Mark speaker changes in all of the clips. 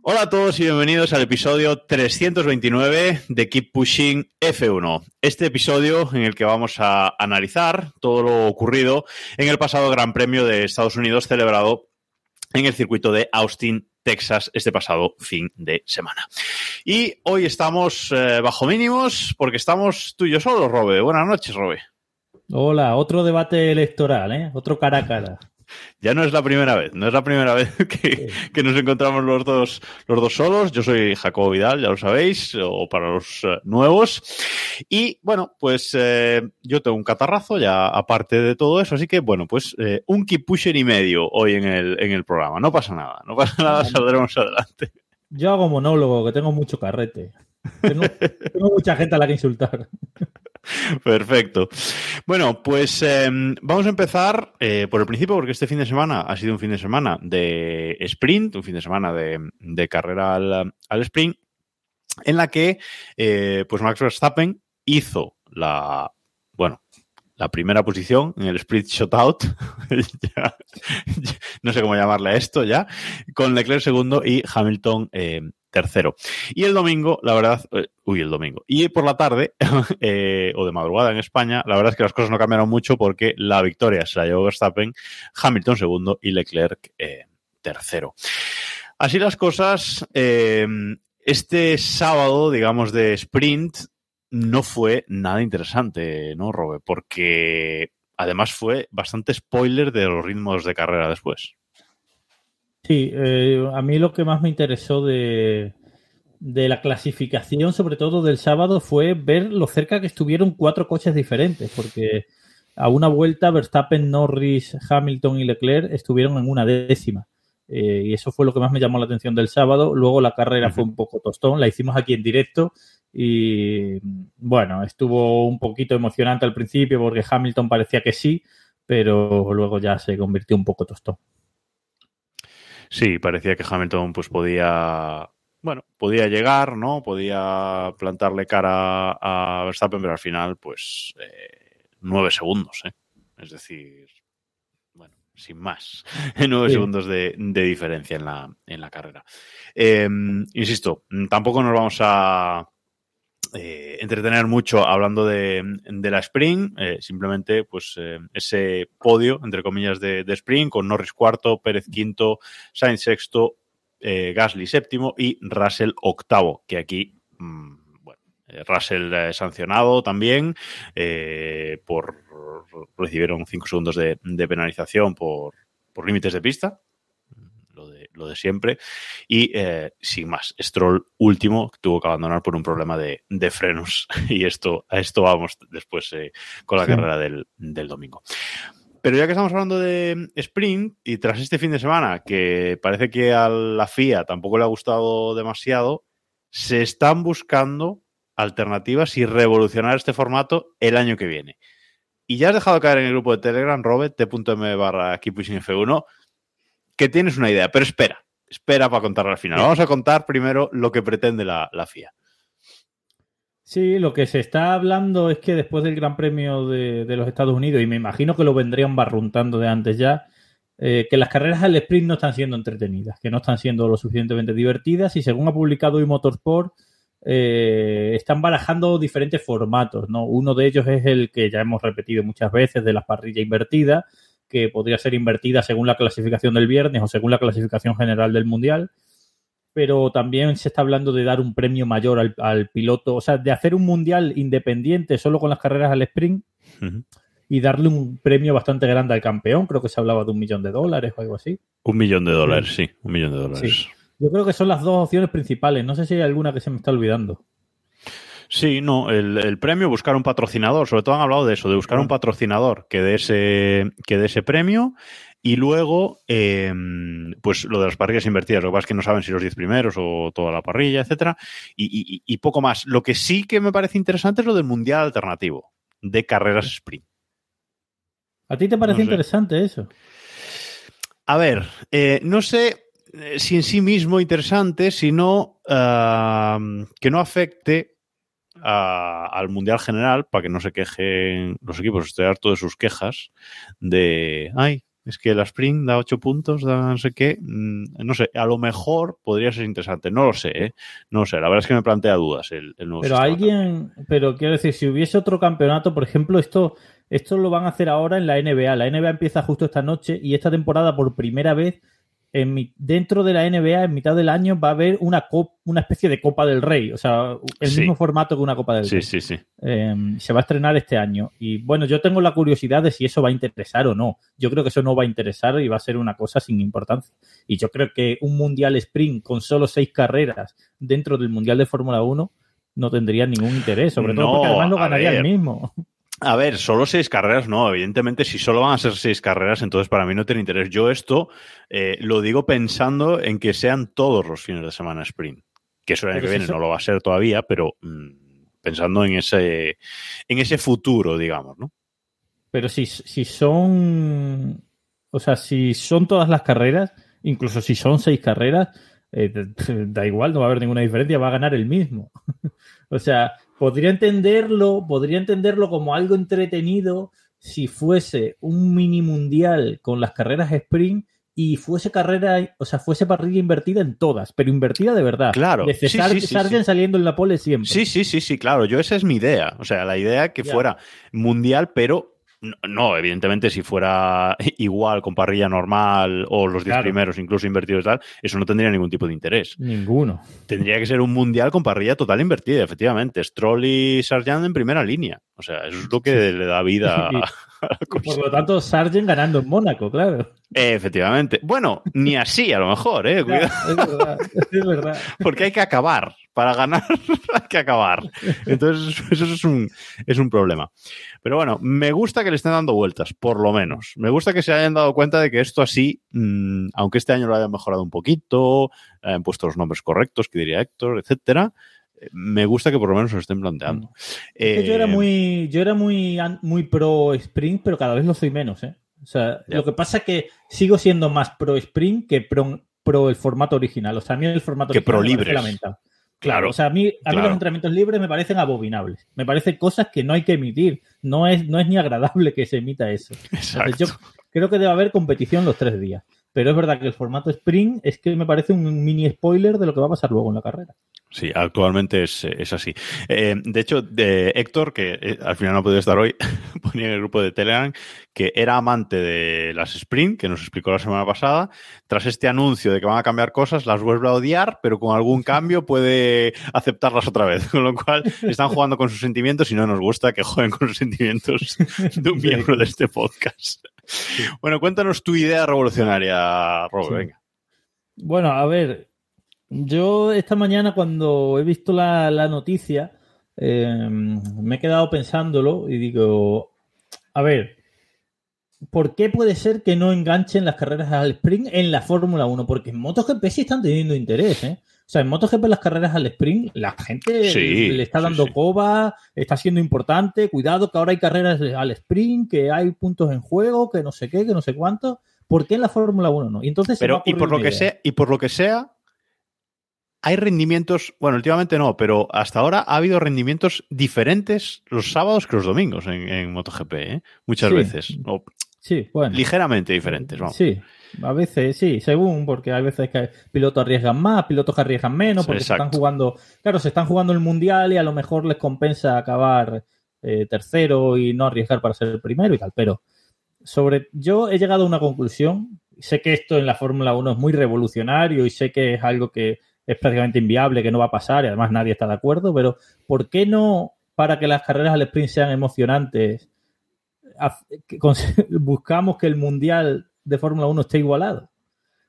Speaker 1: Hola a todos y bienvenidos al episodio 329 de Keep Pushing F1. Este episodio en el que vamos a analizar todo lo ocurrido en el pasado Gran Premio de Estados Unidos celebrado en el circuito de Austin, Texas, este pasado fin de semana. Y hoy estamos eh, bajo mínimos porque estamos tú y yo solos, Robe. Buenas noches, Robe.
Speaker 2: Hola, otro debate electoral, ¿eh? Otro cara a cara.
Speaker 1: Ya no es la primera vez, no es la primera vez que, que nos encontramos los dos, los dos solos. Yo soy Jacobo Vidal, ya lo sabéis, o para los eh, nuevos. Y bueno, pues eh, yo tengo un catarrazo ya aparte de todo eso, así que bueno, pues eh, un keep pusher y medio hoy en el, en el programa. No pasa nada, no pasa nada, saldremos adelante.
Speaker 2: Yo hago monólogo, que tengo mucho carrete. Tengo, tengo mucha gente a la que insultar.
Speaker 1: Perfecto. Bueno, pues eh, vamos a empezar eh, por el principio, porque este fin de semana ha sido un fin de semana de sprint, un fin de semana de, carrera al, sprint, en la que eh, pues Max Verstappen hizo la, bueno, la primera posición en el sprint shutout, no sé cómo llamarle a esto ya, con Leclerc segundo y Hamilton eh, tercero. Y el domingo, la verdad, eh, uy, el domingo. Y por la tarde, eh, o de madrugada en España, la verdad es que las cosas no cambiaron mucho porque la victoria se la llevó Verstappen, Hamilton segundo y Leclerc eh, tercero. Así las cosas, este sábado, digamos, de sprint, no fue nada interesante, ¿no, Robe? Porque además fue bastante spoiler de los ritmos de carrera después.
Speaker 2: Sí, eh, a mí lo que más me interesó de, de, la clasificación, sobre todo del sábado, fue ver lo cerca que estuvieron cuatro coches diferentes, porque a una vuelta Verstappen, Norris, Hamilton y Leclerc estuvieron en una décima. Eh, y eso fue lo que más me llamó la atención del sábado. Luego la carrera uh -huh. fue un poco tostón, la hicimos aquí en directo y bueno, estuvo un poquito emocionante al principio porque Hamilton parecía que sí, pero luego ya se convirtió un poco tostón.
Speaker 1: Sí, parecía que Hamilton pues podía, bueno, podía llegar, ¿no? Podía plantarle cara a Verstappen, pero al final, pues, eh, nueve segundos, ¿eh? Es decir, bueno, sin más, nueve sí. segundos de, de, diferencia en la, en la carrera. Eh, insisto, tampoco nos vamos a eh, entretener mucho hablando de, la sprint, eh, simplemente pues eh, ese podio, entre comillas, de, sprint con Norris cuarto, Pérez quinto, Sainz sexto, Gasly séptimo y Russell octavo, que aquí, mmm, bueno, Russell sancionado también por recibieron cinco segundos de, de penalización por, por límites de pista, lo de, siempre. Y eh, sin más, Stroll último tuvo que abandonar por un problema de, de frenos. Y esto, a esto vamos después eh, con la sí. carrera del, del domingo. Pero ya que estamos hablando de sprint y tras este fin de semana, que parece que a la FIA tampoco le ha gustado demasiado, se están buscando alternativas y revolucionar este formato el año que viene. Y ya has dejado caer en el grupo de Telegram, robert, t.m barra F1, que tienes una idea, pero espera, espera para contarla al final. Vamos a contar primero lo que pretende la, la FIA.
Speaker 2: Sí, lo que se está hablando es que después del Gran Premio de, de los Estados Unidos, y me imagino que lo vendrían barruntando de antes ya, eh, que las carreras al sprint no están siendo entretenidas, que no están siendo lo suficientemente divertidas y según ha publicado eMotorsport, eh, están barajando diferentes formatos, ¿no? Uno de ellos es el que ya hemos repetido muchas veces de la parrilla invertida, que podría ser invertida según la clasificación del viernes o según la clasificación general del Mundial. Pero también se está hablando de dar un premio mayor al, al piloto, o sea, de hacer un Mundial independiente solo con las carreras al sprint uh -huh. y darle un premio bastante grande al campeón. Creo que se hablaba de un millón de dólares o algo así.
Speaker 1: Un millón de dólares, sí, sí un millón de dólares. Sí.
Speaker 2: Yo creo que son las dos opciones principales. No sé si hay alguna que se me está olvidando.
Speaker 1: Sí, no, el, el premio, buscar un patrocinador, sobre todo han hablado de eso, de buscar un patrocinador que dé ese, que dé ese premio. Y luego, eh, pues lo de las parrillas invertidas, lo que pasa es que no saben si los 10 primeros o toda la parrilla, etcétera, y, y- y poco más. Lo que sí que me parece interesante es lo del mundial alternativo de carreras sprint.
Speaker 2: ¿A ti te parece
Speaker 1: No sé.
Speaker 2: interesante eso?
Speaker 1: A ver, eh, no sé eh, si en sí mismo interesante, sino ah, que no afecte a- al Mundial General para que no se quejen los equipos. Estoy harto de sus quejas de, ay, es que la Spring da 8 puntos, da no sé qué. Mm, No sé, a lo mejor podría ser interesante. No lo sé, ¿eh? No lo sé. La verdad es que me plantea dudas el, el nuevo
Speaker 2: Pero
Speaker 1: sistema.
Speaker 2: alguien, pero quiero decir, si hubiese otro campeonato, por ejemplo, esto, esto lo van a hacer ahora en la NBA. La NBA empieza justo esta noche y esta temporada por primera vez en mi- dentro de la NBA en mitad del año va a haber una cop- una especie de Copa del Rey, o sea, el
Speaker 1: Sí.
Speaker 2: mismo formato que una Copa del
Speaker 1: Sí,
Speaker 2: Rey.
Speaker 1: sí, sí.
Speaker 2: Eh, se va a estrenar este año y bueno, yo tengo la curiosidad de si eso va a interesar o no. Yo creo que eso no va a interesar y va a ser una cosa sin importancia. Y yo creo que un Mundial Sprint con solo seis carreras dentro del Mundial de Fórmula 1 no tendría ningún interés, sobre todo
Speaker 1: No,
Speaker 2: porque además lo ganaría el mismo.
Speaker 1: A ver, solo seis carreras, no. Evidentemente, si solo van a ser seis carreras, entonces para mí no tiene interés. Yo esto eh, lo digo pensando en que sean todos los fines de semana sprint. Que eso el año que viene no lo va a ser todavía, pero mm, pensando en ese, en ese futuro, digamos, ¿no?
Speaker 2: Pero si, si son, o sea, si son todas las carreras, incluso si son seis carreras, eh, da igual, no va a haber ninguna diferencia, va a ganar el mismo. o sea, podría entenderlo, podría entenderlo como algo entretenido si fuese un mini mundial con las carreras sprint y fuese carrera, o sea, fuese parrilla invertida en todas, pero invertida de verdad.
Speaker 1: Claro,
Speaker 2: De
Speaker 1: sí,
Speaker 2: Sar-
Speaker 1: sí, sí,
Speaker 2: Sargent
Speaker 1: sí.
Speaker 2: saliendo en la pole siempre.
Speaker 1: Sí, sí, sí, sí, claro. Yo esa es mi idea. O sea, la idea que fuera mundial, pero no, no, evidentemente, si fuera igual con parrilla normal o los 10
Speaker 2: Claro.
Speaker 1: primeros, incluso invertidos y tal, eso no tendría ningún tipo de interés.
Speaker 2: Ninguno.
Speaker 1: Tendría que ser un mundial con parrilla total invertida, efectivamente. Stroll y Sargent en primera línea. O sea, eso es lo que le da vida
Speaker 2: por lo tanto, Sargent ganando en Mónaco, claro.
Speaker 1: Eh, efectivamente. Bueno, ni así a lo mejor, ¿eh? Cuidado,
Speaker 2: es verdad, es verdad.
Speaker 1: porque hay que acabar. Para ganar hay que acabar. Entonces, eso es un, es un problema. Pero bueno, me gusta que le estén dando vueltas, por lo menos. Me gusta que se hayan dado cuenta de que esto así, mm, aunque este año lo hayan mejorado un poquito, hayan puesto los nombres correctos, que diría Héctor, etcétera, eh, me gusta que por lo menos se lo estén planteando.
Speaker 2: Es que yo era
Speaker 1: Eh,
Speaker 2: muy, yo era muy, muy pro sprint, pero cada vez lo soy menos, ¿eh? O sea, lo que pasa es que sigo siendo más pro sprint que pro, pro el formato original. O sea, a mí el formato
Speaker 1: Que
Speaker 2: original
Speaker 1: pro libres.
Speaker 2: lamentable.
Speaker 1: Claro,
Speaker 2: O sea, a mí, a mí los entrenamientos libres me parecen abominables. Me parecen cosas que no hay que emitir. No es, no es ni agradable que se emita eso.
Speaker 1: Exacto.
Speaker 2: Entonces, yo creo que debe haber competición los tres días. Pero es verdad que el formato sprint es que me parece un mini spoiler de lo que va a pasar luego en la carrera.
Speaker 1: Sí, actualmente es, es así. Eh, de hecho, de Héctor, que eh, al final no ha podido estar hoy, ponía en el grupo de Telegram que era amante de las Sprint, que nos explicó la semana pasada. Tras este anuncio de que van a cambiar cosas, las vuelve a odiar, pero con algún cambio puede aceptarlas otra vez. Con lo cual, están jugando con sus sentimientos y no nos gusta que jueguen con los sentimientos de un miembro de este podcast. Bueno, cuéntanos tu idea revolucionaria, Rob,
Speaker 2: Sí.
Speaker 1: venga.
Speaker 2: Bueno, a ver, yo esta mañana cuando he visto la, la noticia, eh, me he quedado pensándolo y digo, a ver, ¿por qué puede ser que no enganchen las carreras al sprint en la Fórmula 1? Porque en MotoGP sí están teniendo interés, ¿eh? O sea, en MotoGP las carreras al sprint, la gente
Speaker 1: Sí,
Speaker 2: le está dando
Speaker 1: sí.
Speaker 2: coba, está siendo importante, cuidado que ahora hay carreras al sprint, que hay puntos en juego, que no sé qué, que no sé cuánto. ¿Por qué en la Fórmula 1 no? Y entonces
Speaker 1: Pero, y por lo que
Speaker 2: idea.
Speaker 1: sea, y por lo que sea, hay rendimientos, bueno, últimamente no, pero hasta ahora ha habido rendimientos diferentes los sábados que los domingos en, en MotoGP, ¿eh? Muchas
Speaker 2: Sí.
Speaker 1: veces. O
Speaker 2: Sí, bueno.
Speaker 1: ligeramente diferentes, vamos.
Speaker 2: Sí, a veces sí, según, porque hay veces que pilotos arriesgan más, pilotos que arriesgan menos, porque se están jugando, claro, se están jugando el mundial y a lo mejor les compensa acabar eh, tercero y no arriesgar para ser el primero y tal, pero sobre, yo he llegado a una conclusión, sé que esto en la Fórmula 1 es muy revolucionario y sé que es algo que es prácticamente inviable, que no va a pasar y además nadie está de acuerdo, pero ¿por qué no para que las carreras al sprint sean emocionantes? Que buscamos que el mundial de Fórmula 1 esté igualado.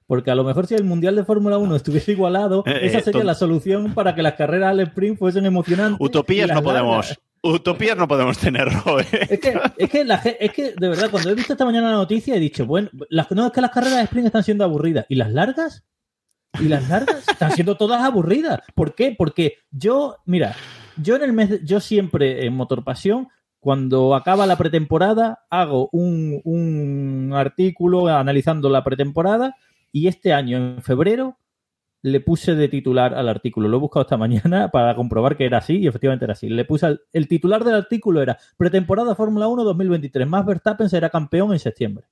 Speaker 2: Porque a lo mejor si el Mundial de Fórmula 1 estuviese igualado,
Speaker 1: Eh,
Speaker 2: esa
Speaker 1: eh,
Speaker 2: sería
Speaker 1: ton-
Speaker 2: la solución para que las carreras al sprint fuesen emocionantes.
Speaker 1: Utopías no podemos.
Speaker 2: largas.
Speaker 1: Utopías no podemos tener, Robert.
Speaker 2: Es que, es, que la es que, de verdad, cuando he visto esta mañana la noticia he dicho, bueno, las, no es que las carreras de sprint están siendo aburridas. ¿Y las largas? ¿Y las largas? Están siendo todas aburridas. ¿Por qué? Porque yo, mira, yo en el mes, de- yo siempre en Motor Pasión, cuando acaba la pretemporada, hago un, un artículo analizando la pretemporada y este año, en febrero, le puse de titular al artículo. Lo he buscado esta mañana para comprobar que era así y efectivamente era así. Le puse el titular del artículo era Pretemporada Fórmula 1 2023. Más Verstappen será campeón en septiembre.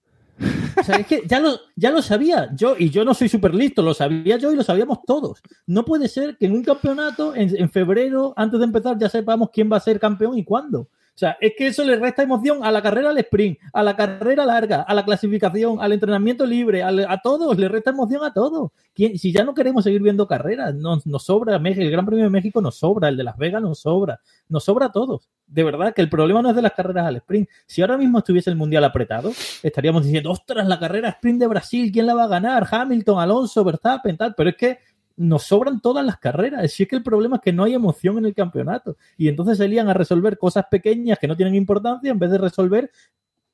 Speaker 2: O sea, es que ya lo, ya lo sabía yo y yo no soy súper listo, lo sabía yo y lo sabíamos todos. No puede ser que en un campeonato, en, en febrero, antes de empezar, ya sepamos quién va a ser campeón y cuándo. O sea, es que eso le resta emoción a la carrera al sprint, a la carrera larga, a la clasificación, al entrenamiento libre, a todos, le resta emoción a todos. ¿Quién- Si ya no queremos seguir viendo carreras, nos, nos sobra el Gran Premio de México nos sobra, el de Las Vegas nos sobra, nos sobra a todos. De verdad que el problema no es de las carreras al sprint. Si ahora mismo estuviese el Mundial apretado, estaríamos diciendo, ostras, la carrera sprint de Brasil, ¿quién la va a ganar? Hamilton, Alonso, Verstappen, tal. Pero es que nos sobran todas las carreras. Si es que el problema es que no hay emoción en el campeonato. Y entonces se lían a resolver cosas pequeñas que no tienen importancia en vez de resolver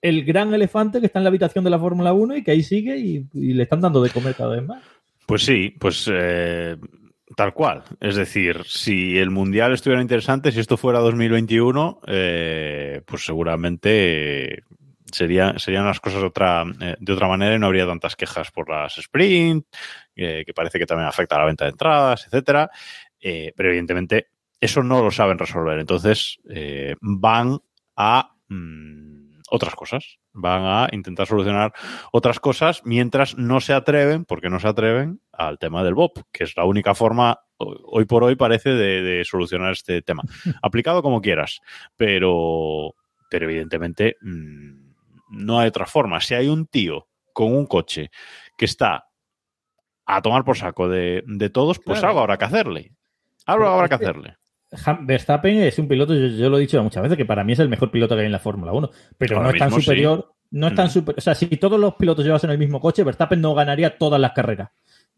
Speaker 2: el gran elefante que está en la habitación de la Fórmula 1 y que ahí sigue y, le están dando de comer cada vez más.
Speaker 1: Pues sí, pues eh, tal cual. Es decir, si el Mundial estuviera interesante, si esto fuera 2021, eh, pues seguramente sería, serían las cosas de otra, eh, de otra manera y no habría tantas quejas por las sprint, eh, que parece que también afecta a la venta de entradas, etcétera. Eh, pero evidentemente eso no lo saben resolver. Entonces van a mm, otras cosas. Van a intentar solucionar otras cosas mientras no se atreven, porque no se atreven, al tema del BOP, que es la única forma, ho- hoy por hoy parece, de, de solucionar este tema. Aplicado como quieras, pero, pero evidentemente mm, no hay otra forma. Si hay un tío con un coche que está a tomar por saco de, de todos, pues
Speaker 2: Claro.
Speaker 1: algo habrá que hacerle. Algo
Speaker 2: Pero
Speaker 1: habrá que hacerle.
Speaker 2: Verstappen es un piloto, yo, yo lo he dicho muchas veces, que para mí es el mejor piloto que hay en la Fórmula 1, pero
Speaker 1: Ahora
Speaker 2: no es tan
Speaker 1: sí.
Speaker 2: superior, no es tan
Speaker 1: Mm.
Speaker 2: super, o sea, si todos los pilotos llevasen el mismo coche, Verstappen no ganaría todas las carreras.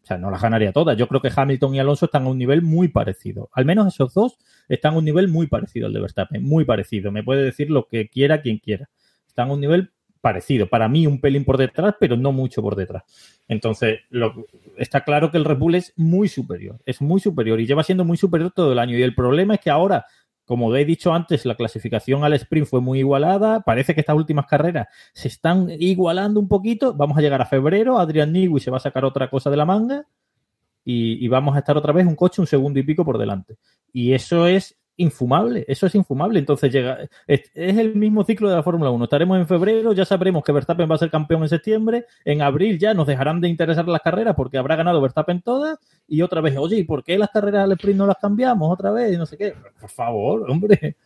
Speaker 2: O sea, no las ganaría todas. Yo creo que Hamilton y Alonso están a un nivel muy parecido. Al menos esos dos están a un nivel muy parecido al de Verstappen, muy parecido. Me puede decir lo que quiera quien quiera. Están a un nivel parecido. Para mí un pelín por detrás, pero no mucho por detrás. Entonces, lo- está claro que el Red Bull es muy superior, es muy superior y lleva siendo muy superior todo el año. Y el problema es que ahora, como he dicho antes, la clasificación al sprint fue muy igualada. Parece que estas últimas carreras se están igualando un poquito. Vamos a llegar a febrero, Adrian Newey se va a sacar otra cosa de la manga y, y vamos a estar otra vez un coche un segundo y pico por delante. Y eso es infumable, eso es infumable. Entonces llega, es, el mismo ciclo de la Fórmula 1. Estaremos en febrero, ya sabremos que Verstappen va a ser campeón en septiembre, en abril ya nos dejarán de interesar las carreras porque habrá ganado Verstappen todas y otra vez, oye, ¿y por qué las carreras al sprint no las cambiamos otra vez? Y no sé qué. Por favor, hombre.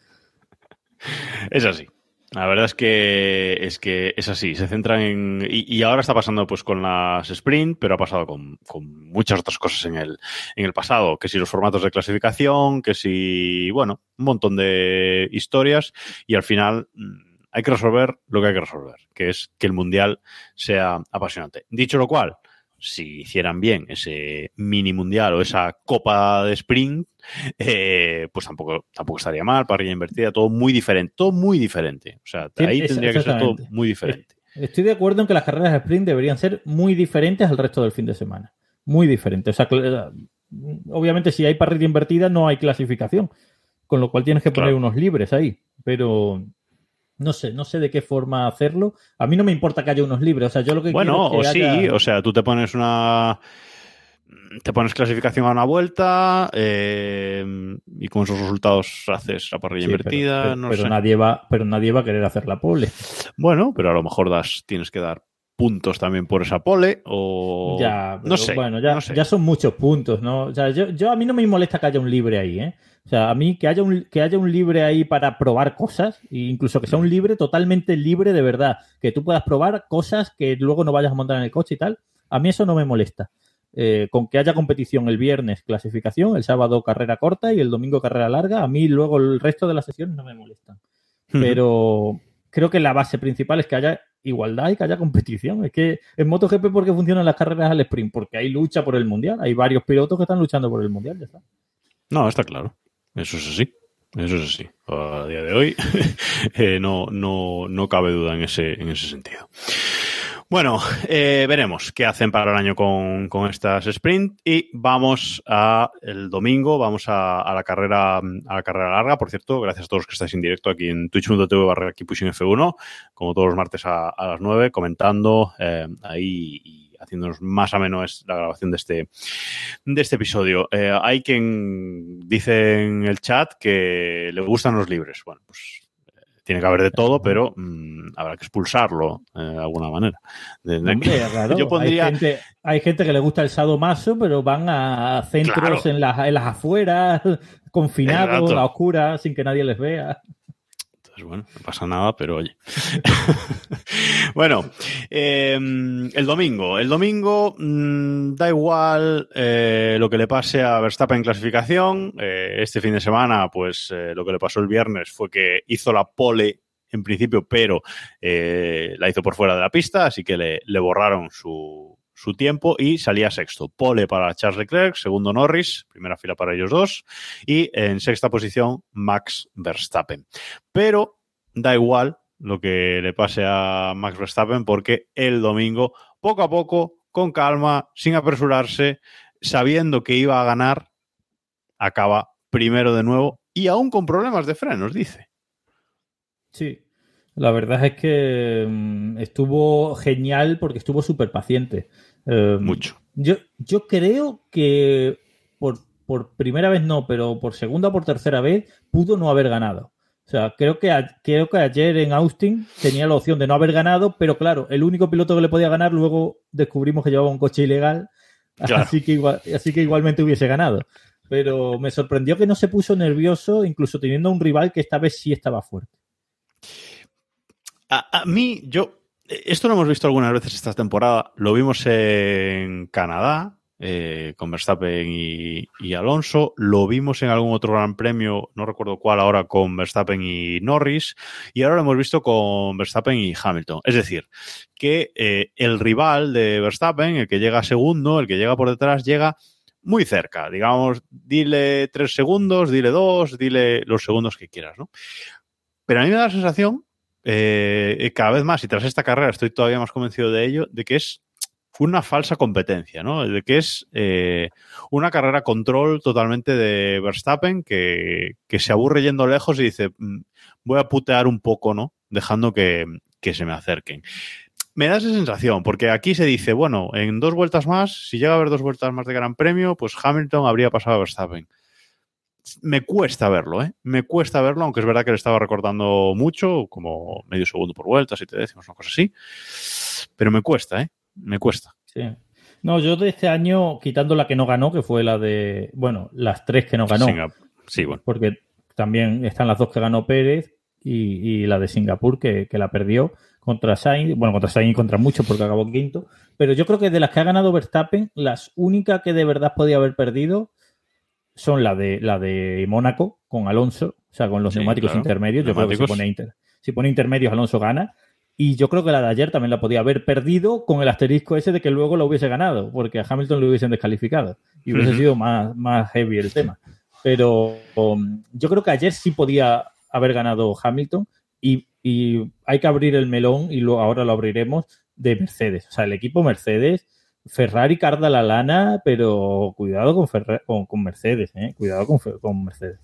Speaker 1: Es así. La verdad es que es que es así. Se centran en. Y, y ahora está pasando pues con las sprint, pero ha pasado con, con muchas otras cosas en el, en el pasado. Que si los formatos de clasificación, que si. Bueno, un montón de historias. Y al final mm, hay que resolver lo que hay que resolver, que es que el mundial sea apasionante. Dicho lo cual, si hicieran bien ese mini mundial o esa copa de sprint, eh, pues tampoco, tampoco estaría mal, parrilla invertida, todo muy diferente, todo muy diferente. O sea,
Speaker 2: Sí,
Speaker 1: ahí tendría que ser todo muy diferente.
Speaker 2: Estoy de acuerdo en que las carreras de sprint deberían ser muy diferentes al resto del fin de semana. Muy diferentes. O sea, cl- obviamente si hay parrilla invertida no hay clasificación, con lo cual tienes que poner
Speaker 1: Claro.
Speaker 2: unos libres ahí. Pero no sé, no sé de qué forma hacerlo. A mí no me importa que haya unos libres. O sea, yo lo que
Speaker 1: Bueno,
Speaker 2: quiero
Speaker 1: o
Speaker 2: es que
Speaker 1: sí,
Speaker 2: haya-
Speaker 1: o sea, tú te pones una. Te pones clasificación a una vuelta eh, y con esos resultados haces la parrilla
Speaker 2: Sí,
Speaker 1: invertida.
Speaker 2: pero,
Speaker 1: no
Speaker 2: pero
Speaker 1: sé.
Speaker 2: nadie va, pero nadie va a querer hacer la pole.
Speaker 1: Bueno, pero a lo mejor das, tienes que dar puntos también por esa pole o.
Speaker 2: Ya,
Speaker 1: no sé.
Speaker 2: Bueno, ya,
Speaker 1: no sé.
Speaker 2: ya son muchos puntos, ¿no? O sea, yo, yo a mí no me molesta que haya un libre ahí, ¿eh? O sea, a mí que haya un, que haya un libre ahí para probar cosas, e incluso que sea un libre totalmente libre de verdad, que tú puedas probar cosas que luego no vayas a montar en el coche y tal, a mí eso no me molesta. Eh, con que haya competición el viernes, clasificación, el sábado carrera corta y el domingo carrera larga, a mí luego el resto de las sesiones no me molestan. Pero creo que la base principal es que haya igualdad y que haya competición. Es que en MotoGP, ¿por qué funcionan las carreras al sprint? Porque hay lucha por el mundial. Hay varios pilotos que están luchando por el mundial. Ya está.
Speaker 1: No, está claro. Eso es así. Eso es así. A día de hoy eh, no, no, no cabe duda en ese, en ese sentido. Bueno, eh, veremos qué hacen para el año con, con, estas sprint y vamos a el domingo, vamos a, a, la carrera a la carrera larga. Por cierto, gracias a todos los que estáis en directo aquí en twitch.tv barra Pushing F1, como todos los martes a, a las 9, comentando eh, ahí y haciéndonos más ameno es la grabación de este, de este episodio. Eh, hay quien dice en el chat que le gustan los libres. Bueno, pues tiene que haber de todo, pero mmm, habrá que expulsarlo eh, de alguna manera. De, de
Speaker 2: Hombre, raro.
Speaker 1: Yo pondría...
Speaker 2: hay, gente, hay, gente, que le gusta el sadomaso, pero van a centros claro. en, las, en las afueras, confinados, a oscuras, sin que nadie les vea.
Speaker 1: Entonces, bueno, no pasa nada, pero oye. bueno, eh, el domingo. El domingo mmm, da igual eh, lo que le pase a Verstappen en clasificación. Eh, este fin de semana, pues eh, lo que le pasó el viernes fue que hizo la pole en principio, pero la hizo por fuera de la pista, así que le, le borraron su, su, tiempo y salía sexto. Pole para Charles Leclerc, segundo Norris, primera fila para ellos dos, y en sexta posición Max Verstappen. Pero da igual lo que le pase a Max Verstappen porque el domingo, poco a poco, con calma, sin apresurarse, sabiendo que iba a ganar, acaba primero de nuevo y aún con problemas de frenos, dice.
Speaker 2: Sí, la verdad es que um, estuvo genial porque estuvo súper paciente.
Speaker 1: Eh, Mucho.
Speaker 2: Yo, yo creo que por, por, primera vez no, pero por segunda o por tercera vez pudo no haber ganado. O sea, creo que, a, creo que ayer en Austin tenía la opción de no haber ganado, pero claro, el único piloto que le podía ganar, luego descubrimos que llevaba un coche ilegal, claro. así, que igual, así que igualmente hubiese ganado. Pero me sorprendió que no se puso nervioso, incluso teniendo un rival que esta vez sí estaba fuerte.
Speaker 1: A, mí, yo, esto lo hemos visto algunas veces esta temporada, lo vimos en Canadá, eh, con Verstappen y, y, Alonso, lo vimos en algún otro gran premio, no recuerdo cuál ahora, con Verstappen y Norris, y ahora lo hemos visto con Verstappen y Hamilton. Es decir, que eh, el rival de Verstappen, el que llega segundo, el que llega por detrás, llega muy cerca, digamos, dile tres segundos, dile dos, dile los segundos que quieras, ¿no? Pero a mí me da la sensación eh, cada vez más, y tras esta carrera estoy todavía más convencido de ello, de que es una falsa competencia, ¿no? De que es eh, una carrera control totalmente de Verstappen que, que, se aburre yendo lejos y dice, mm, voy a putear un poco, ¿no? Dejando que, que se me acerquen. Me da esa sensación, porque aquí se dice, bueno, en dos vueltas más, si llega a haber dos vueltas más de Gran Premio, pues Hamilton habría pasado a Verstappen me cuesta verlo, ¿eh? Me cuesta verlo, aunque es verdad que le estaba recortando mucho, como medio segundo por vuelta, si te decimos una cosa así. Pero me cuesta, ¿eh? Me cuesta.
Speaker 2: Sí. No, yo de este año, quitando la que no ganó, que fue la de, bueno, las tres que no ganó.
Speaker 1: Singapur. Sí, bueno.
Speaker 2: Porque también están las dos que ganó Pérez y, y la de Singapur que, que, la perdió contra Sainz, bueno, contra Sainz y contra muchos porque acabó quinto. Pero yo creo que de las que ha ganado Verstappen, las únicas que de verdad podía haber perdido son la de la de Mónaco con Alonso, o sea, con los sí, neumáticos claro. intermedios. Yo neumáticos. creo que si pone, inter, si pone intermedios, Alonso gana. Y yo creo que la de ayer también la podía haber perdido con el asterisco ese de que luego la hubiese ganado, porque a Hamilton lo hubiesen descalificado y hubiese uh -huh. sido más, más heavy el tema. Pero um, yo creo que ayer sí podía haber ganado Hamilton y, y hay que abrir el melón y lo, ahora lo abriremos de Mercedes. O sea, el equipo Mercedes Ferrari carda la lana, pero cuidado con, Ferrari, con, con Mercedes, ¿eh? cuidado con, con Mercedes.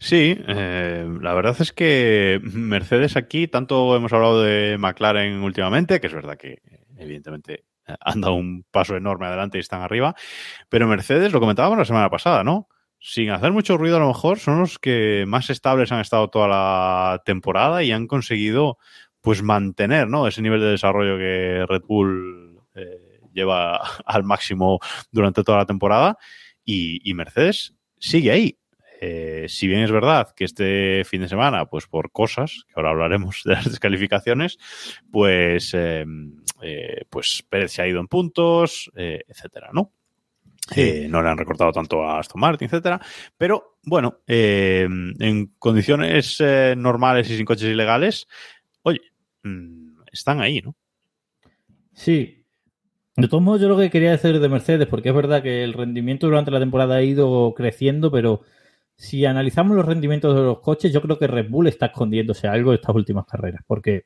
Speaker 1: Sí, eh, la verdad es que Mercedes aquí, tanto hemos hablado de McLaren últimamente, que es verdad que evidentemente han dado un paso enorme adelante y están arriba, pero Mercedes, lo comentábamos la semana pasada, ¿no? Sin hacer mucho ruido a lo mejor, son los que más estables han estado toda la temporada y han conseguido pues mantener, ¿no? Ese nivel de desarrollo que Red Bull eh, lleva al máximo durante toda la temporada y, y Mercedes sigue ahí. Eh, si bien es verdad que este fin de semana, pues por cosas, que ahora hablaremos de las descalificaciones, pues, eh, eh, pues Pérez se ha ido en puntos, etcétera, ¿no? No le han recortado tanto a Aston Martin, etcétera. Pero bueno, en condiciones normales y sin coches ilegales, oye, mm, están ahí, ¿no?
Speaker 2: Sí. De todos modos, yo lo que quería decir de Mercedes, porque es verdad que el rendimiento durante la temporada ha ido creciendo, pero si analizamos los rendimientos de los coches, yo creo que Red Bull está escondiéndose algo de estas últimas carreras, porque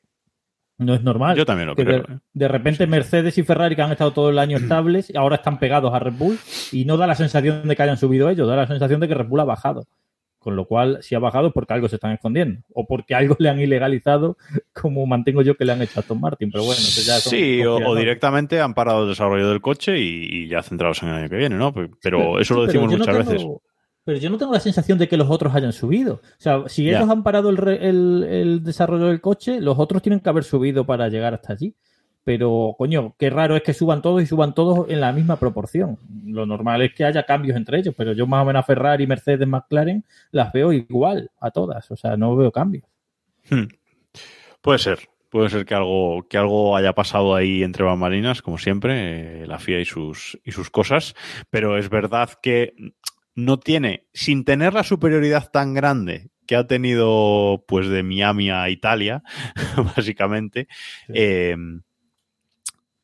Speaker 2: no es normal.
Speaker 1: Yo también lo creo.
Speaker 2: de,
Speaker 1: ¿eh?
Speaker 2: de repente Mercedes y Ferrari, que han estado todo el año estables, y ahora están pegados a Red Bull y no da la sensación de que hayan subido ellos, da la sensación de que Red Bull ha bajado. Con lo cual, si ha bajado es porque algo se están escondiendo. O porque algo le han ilegalizado, como mantengo yo que le han hecho a Aston Martin. Pero bueno, ya son
Speaker 1: Sí, o, directamente han parado el desarrollo del coche y, y ya centrados en el año que viene, ¿no? Pero eso lo decimos
Speaker 2: no
Speaker 1: muchas
Speaker 2: tengo-
Speaker 1: veces.
Speaker 2: Pero yo no tengo la sensación de que los otros hayan subido. O sea, si ellos han parado el, re- el- el desarrollo del coche, los otros tienen que haber subido para llegar hasta allí. Pero, coño, qué raro es que suban todos y suban todos en la misma proporción. Lo normal es que haya cambios entre ellos, pero yo más o menos a Ferrari, Mercedes, McLaren las veo igual a todas. O sea, no veo cambios.
Speaker 1: Hmm. Puede ser. Puede ser que algo, que algo haya pasado ahí entre bambalinas, como siempre, eh, la FIA y sus, y sus cosas. Pero es verdad que no tiene, sin tener la superioridad tan grande que ha tenido pues de Miami a Italia, básicamente, eh,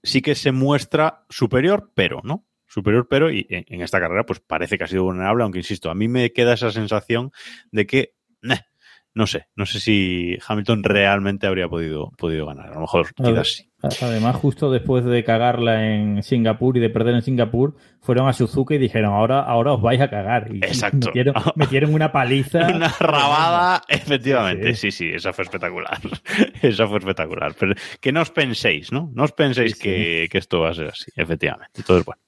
Speaker 1: sí que se muestra superior, pero, ¿no? Superior, pero, y en, esta carrera, pues parece que ha sido vulnerable, aunque insisto, a mí me queda esa sensación de que, no sé, no sé si Hamilton realmente habría podido, podido ganar. A lo mejor quizás sí.
Speaker 2: Además, justo después de cagarla en Singapur y de perder en Singapur, fueron a Suzuka y dijeron, ahora, ahora os vais a cagar. Y
Speaker 1: Exacto.
Speaker 2: Metieron, metieron una paliza.
Speaker 1: Una rabada, efectivamente.
Speaker 2: Sí.
Speaker 1: Sí, sí, esa fue espectacular. esa fue espectacular. Pero que no os penséis, ¿no? No os penséis
Speaker 2: Sí, sí.
Speaker 1: Que, que esto va a ser así, efectivamente. Entonces, bueno.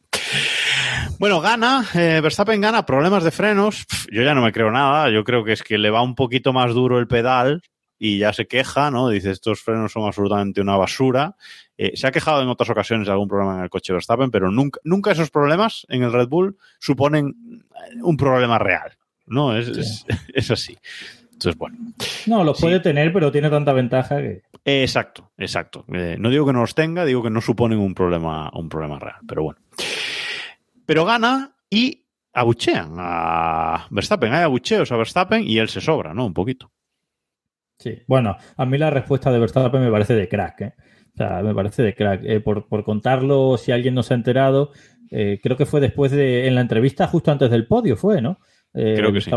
Speaker 1: Bueno, gana, eh, Verstappen gana, problemas de frenos. Yo ya no me creo nada. Yo creo que es que le va un poquito más duro el pedal y ya se queja, ¿no? Dice, estos frenos son absolutamente una basura. Eh, se ha quejado en otras ocasiones de algún problema en el coche Verstappen, pero nunca, nunca esos problemas en el Red Bull suponen eh, un problema real, ¿no? Es, es, es así. Entonces, bueno.
Speaker 2: No, los
Speaker 1: Sí.
Speaker 2: puede tener, pero tiene tanta ventaja que.
Speaker 1: Eh, exacto, exacto. No digo que no los tenga, digo que no suponen un problema, un problema real, pero bueno. Pero gana y abuchean a Verstappen. Hay abucheos a Verstappen y él se sobra, ¿no? Un poquito.
Speaker 2: Sí. Bueno, a mí la respuesta de Verstappen me parece de crack, ¿eh? O sea, me parece de crack. Eh, por, por contarlo, si alguien no se ha enterado, eh, creo que fue después de. En la entrevista justo antes del podio, fue, ¿no? Eh,
Speaker 1: Creo que sí,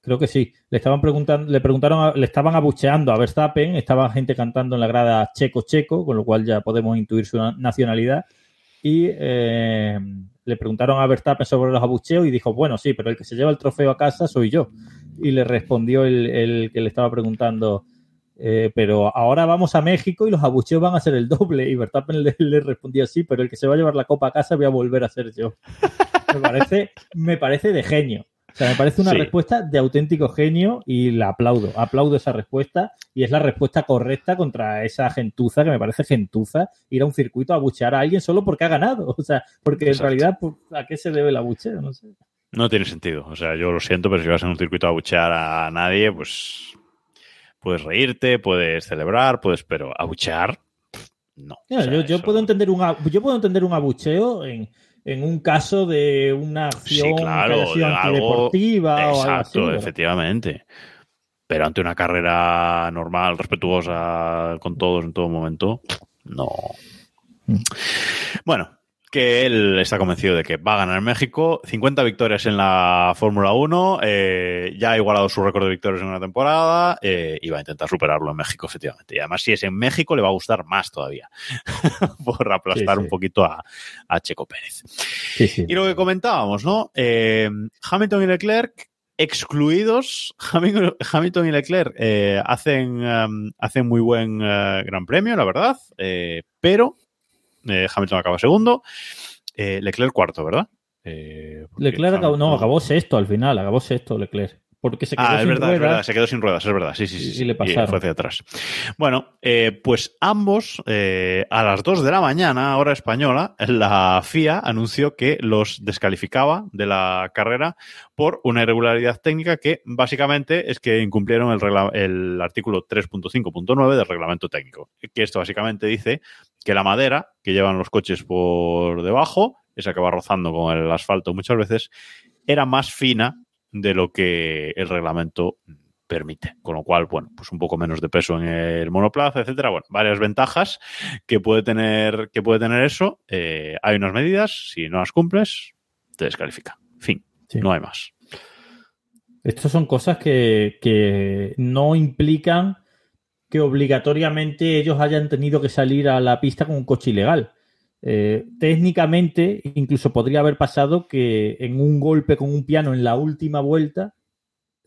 Speaker 2: Creo que sí. Le estaban preguntando, le preguntaron, a- le estaban abucheando a Verstappen, estaba gente cantando en la grada checo checo, con lo cual ya podemos intuir su na- nacionalidad. Y le preguntaron a Verstappen sobre los abucheos y dijo, bueno, sí, pero el que se lleva el trofeo a casa soy yo. Y le respondió el, el que le estaba preguntando, eh, pero ahora vamos a México y los abucheos van a ser el doble. Y Verstappen le, le respondía, sí, pero el que se va a llevar la copa a casa voy a volver a ser yo. Me parece, me parece de genio. O sea, me parece una
Speaker 1: Sí.
Speaker 2: respuesta de auténtico genio y la aplaudo. Aplaudo esa respuesta y es la respuesta correcta contra esa gentuza que me parece gentuza ir a un circuito a abuchear a alguien solo porque ha ganado. O sea, porque
Speaker 1: Exacto.
Speaker 2: en realidad, pues, ¿a qué se debe el abucheo? No sé.
Speaker 1: No tiene sentido. O sea, yo lo siento, pero si vas en un circuito a abuchear a nadie, pues puedes reírte, puedes celebrar, puedes, pero abuchear, no.
Speaker 2: Mira,
Speaker 1: O sea,
Speaker 2: yo, yo
Speaker 1: eso-
Speaker 2: puedo entender un, yo puedo entender un abucheo en, en un caso de una acción
Speaker 1: Sí, claro, de algo-
Speaker 2: antideportiva o algo así.
Speaker 1: Exacto,
Speaker 2: pero-
Speaker 1: efectivamente. Pero ante una carrera normal, respetuosa con todos en todo momento, no.
Speaker 2: Mm.
Speaker 1: Bueno, que él está convencido de que va a ganar México. 50 victorias en la Fórmula 1. eh, ya ha igualado su récord de victorias en una temporada eh, y va a intentar superarlo en México, efectivamente. Y además, si es en México, le va a gustar más todavía por aplastar
Speaker 2: Sí, sí.
Speaker 1: un poquito a, a Checo Pérez.
Speaker 2: Sí.
Speaker 1: Y lo que comentábamos, ¿no? Eh, Hamilton y Leclerc excluidos. Hamilton, y Leclerc eh, hacen, um, hacen muy buen gran premio, la verdad, eh, pero eh, Hamilton acaba segundo, eh, Leclerc cuarto, ¿verdad? Eh,
Speaker 2: Leclerc acabó, no, acabó sexto al final, acabó sexto Leclerc. Porque se quedó
Speaker 1: Ah, es
Speaker 2: sin
Speaker 1: verdad, es
Speaker 2: ruedas.
Speaker 1: verdad, se quedó sin ruedas, es verdad, sí, sí, sí.
Speaker 2: Y-
Speaker 1: sí.
Speaker 2: y le pasaron.
Speaker 1: fue hacia atrás. Bueno, eh, pues ambos, eh, a las 2 de la mañana, hora española, la FIA anunció que los descalificaba de la carrera por una irregularidad técnica que básicamente es que incumplieron el, regla- el artículo 3.5.9 del reglamento técnico. Que esto básicamente dice que la madera que llevan los coches por debajo, esa que va rozando con el asfalto muchas veces, era más fina de lo que el reglamento permite. Con lo cual, bueno, pues un poco menos de peso en el monoplaza, etcétera. Bueno, varias ventajas que puede tener, que puede tener eso. Eh, hay unas medidas, si no las cumples, te descalifica. Fin,
Speaker 2: Sí.
Speaker 1: no hay más.
Speaker 2: Estas son cosas que, que no implican que obligatoriamente ellos hayan tenido que salir a la pista con un coche ilegal. Eh, técnicamente, incluso podría haber pasado que en un golpe con un piano en la última vuelta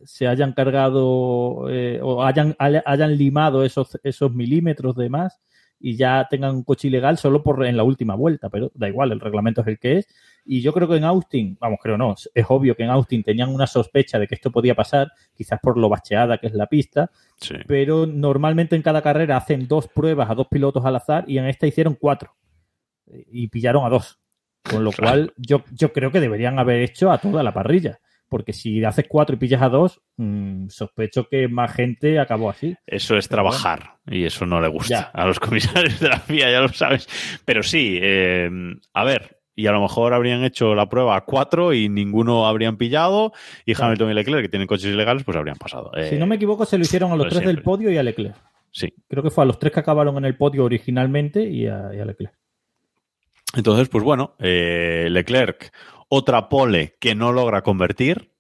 Speaker 2: se hayan cargado eh, o hayan, haya- hayan limado esos, esos milímetros de más y ya tengan un coche ilegal solo por en la última vuelta, pero da igual, el reglamento es el que es. Y yo creo que en Austin, vamos, creo no, es obvio que en Austin tenían una sospecha de que esto podía pasar, quizás por lo bacheada que es la pista,
Speaker 1: Sí.
Speaker 2: pero normalmente en cada carrera hacen dos pruebas a dos pilotos al azar y en esta hicieron cuatro y pillaron a dos. Con lo
Speaker 1: Claro.
Speaker 2: cual yo, yo creo que deberían haber hecho a toda la parrilla. Porque si haces cuatro y pillas a dos, mm, sospecho que más gente acabó así.
Speaker 1: Eso es trabajar y eso no le gusta
Speaker 2: Ya.
Speaker 1: a los comisarios de la FIA, ya lo sabes. Pero sí, eh, a ver, y a lo mejor habrían hecho la prueba a cuatro y ninguno habrían pillado y
Speaker 2: Claro.
Speaker 1: Hamilton y Leclerc, que tienen coches ilegales, pues habrían pasado. Eh,
Speaker 2: si no me equivoco, se lo hicieron a los tres del podio y a Leclerc.
Speaker 1: Sí.
Speaker 2: Creo que fue a los tres que acabaron en el podio originalmente y a, y a Leclerc.
Speaker 1: Entonces, pues bueno, eh, Leclerc, otra pole que no logra convertir,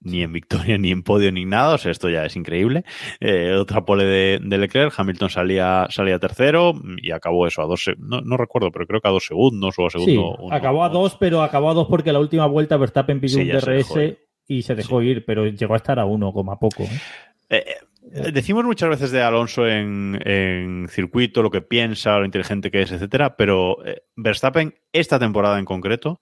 Speaker 1: ni en victoria, ni en podio, ni nada, o sea, esto ya es increíble. Eh, otra pole de, de Leclerc, Hamilton salía, salía tercero y acabó eso a dos, no, no recuerdo, pero creo que a dos segundos o a
Speaker 2: Sí,
Speaker 1: segundo. uno-
Speaker 2: acabó a dos, pero acabó a dos porque la última vuelta Verstappen
Speaker 1: Sí,
Speaker 2: un
Speaker 1: se
Speaker 2: DRS y se dejó ir, pero llegó a estar a uno, como poco. ¿eh?
Speaker 1: Eh, eh, decimos muchas veces de Alonso en, en circuito, lo que piensa, lo inteligente que es, etcétera, pero eh, Verstappen, esta temporada en concreto,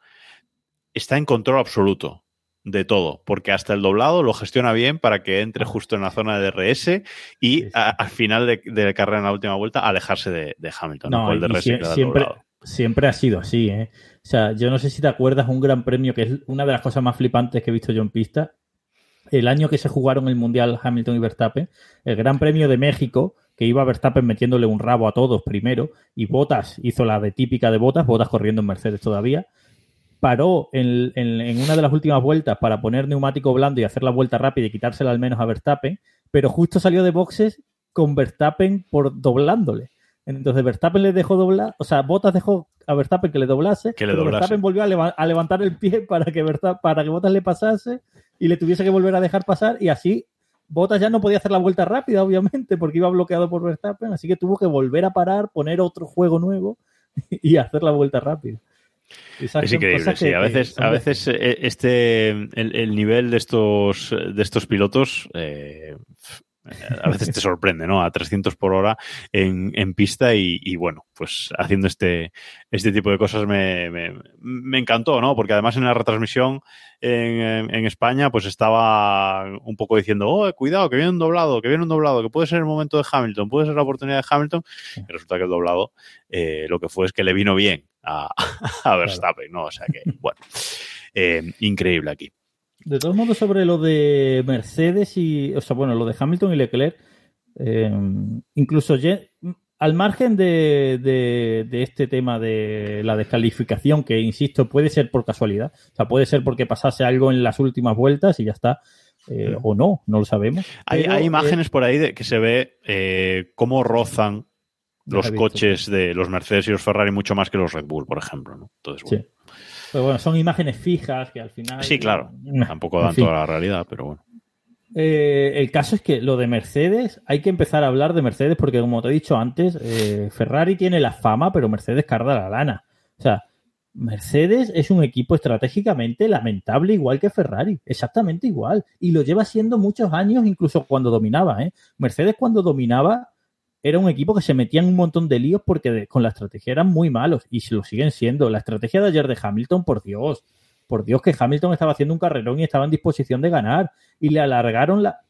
Speaker 1: está en control absoluto de todo, porque hasta el doblado lo gestiona bien para que entre justo en la zona de DRS y a- al final de, de la carrera en la última vuelta alejarse de, de Hamilton.
Speaker 2: No,
Speaker 1: el DRS
Speaker 2: siempre, siempre ha sido así, ¿eh? O sea, yo no sé si te acuerdas un gran premio que es una de las cosas más flipantes que he visto yo en pista. El año que se jugaron el Mundial Hamilton y Verstappen, el Gran Premio de México, que iba Verstappen metiéndole un rabo a todos primero, y Botas hizo la de típica de Botas, Botas corriendo en Mercedes todavía, paró en, en- en una de las últimas vueltas para poner neumático blando y hacer la vuelta rápida y quitársela al menos a Verstappen, pero justo salió de boxes con Verstappen por doblándole. Entonces Verstappen le dejó doblar, o sea, Bottas dejó a Verstappen que le doblase,
Speaker 1: Que le doblase.
Speaker 2: Verstappen volvió a, leva- a levantar el pie para que, Versta- para que Bottas le pasase y le tuviese que volver a dejar pasar y así Bottas ya no podía hacer la vuelta rápida, obviamente, porque iba bloqueado por Verstappen, así que tuvo que volver a parar, poner otro juego nuevo y hacer la vuelta rápida.
Speaker 1: Es increíble, sí.
Speaker 2: que-
Speaker 1: A veces, a veces eh, este el, el nivel de estos de estos pilotos eh, a veces te sorprende, ¿no? A 300 por hora en, en pista y, y, bueno, pues haciendo este, este tipo de cosas me, me, me encantó, ¿no? Porque además en la retransmisión en, en- en España pues estaba un poco diciendo, oh, cuidado, que viene un doblado, que viene un doblado, que puede ser el momento de Hamilton, puede ser la oportunidad de Hamilton. Y resulta que el doblado eh, lo que fue es que le vino bien a, a Verstappen, ¿no? O sea que, bueno, eh, increíble aquí.
Speaker 2: De todos modos, sobre lo de Mercedes y, o sea, bueno, lo de Hamilton y Leclerc, eh, incluso ye- al margen de, de- de este tema de la descalificación, que insisto, puede ser por casualidad, o sea, puede ser porque pasase algo en las últimas vueltas y ya está, eh, o no, no lo sabemos.
Speaker 1: Hay,
Speaker 2: Pero,
Speaker 1: hay
Speaker 2: eh,
Speaker 1: imágenes por ahí de que se ve eh, cómo rozan los coches de los Mercedes y los Ferrari mucho más que los Red Bull, por ejemplo, ¿no? Entonces, bueno,
Speaker 2: Sí. Pero bueno, son imágenes fijas que al final.
Speaker 1: Sí, claro. Tampoco
Speaker 2: en
Speaker 1: dan
Speaker 2: fin.
Speaker 1: toda la realidad, pero bueno.
Speaker 2: Eh, el caso es que lo de Mercedes, hay que empezar a hablar de Mercedes porque, como te he dicho antes, eh, Ferrari tiene la fama, pero Mercedes carga la lana. O sea, Mercedes es un equipo estratégicamente lamentable, igual que Ferrari, exactamente igual. Y lo lleva siendo muchos años, incluso cuando dominaba. ¿eh? Mercedes, cuando dominaba, era un equipo que se metía en un montón de líos porque de- con la estrategia eran muy malos y se lo siguen siendo. La estrategia de ayer de Hamilton, por Dios, por Dios que Hamilton estaba haciendo un carrerón y estaba en disposición de ganar y le alargaron la...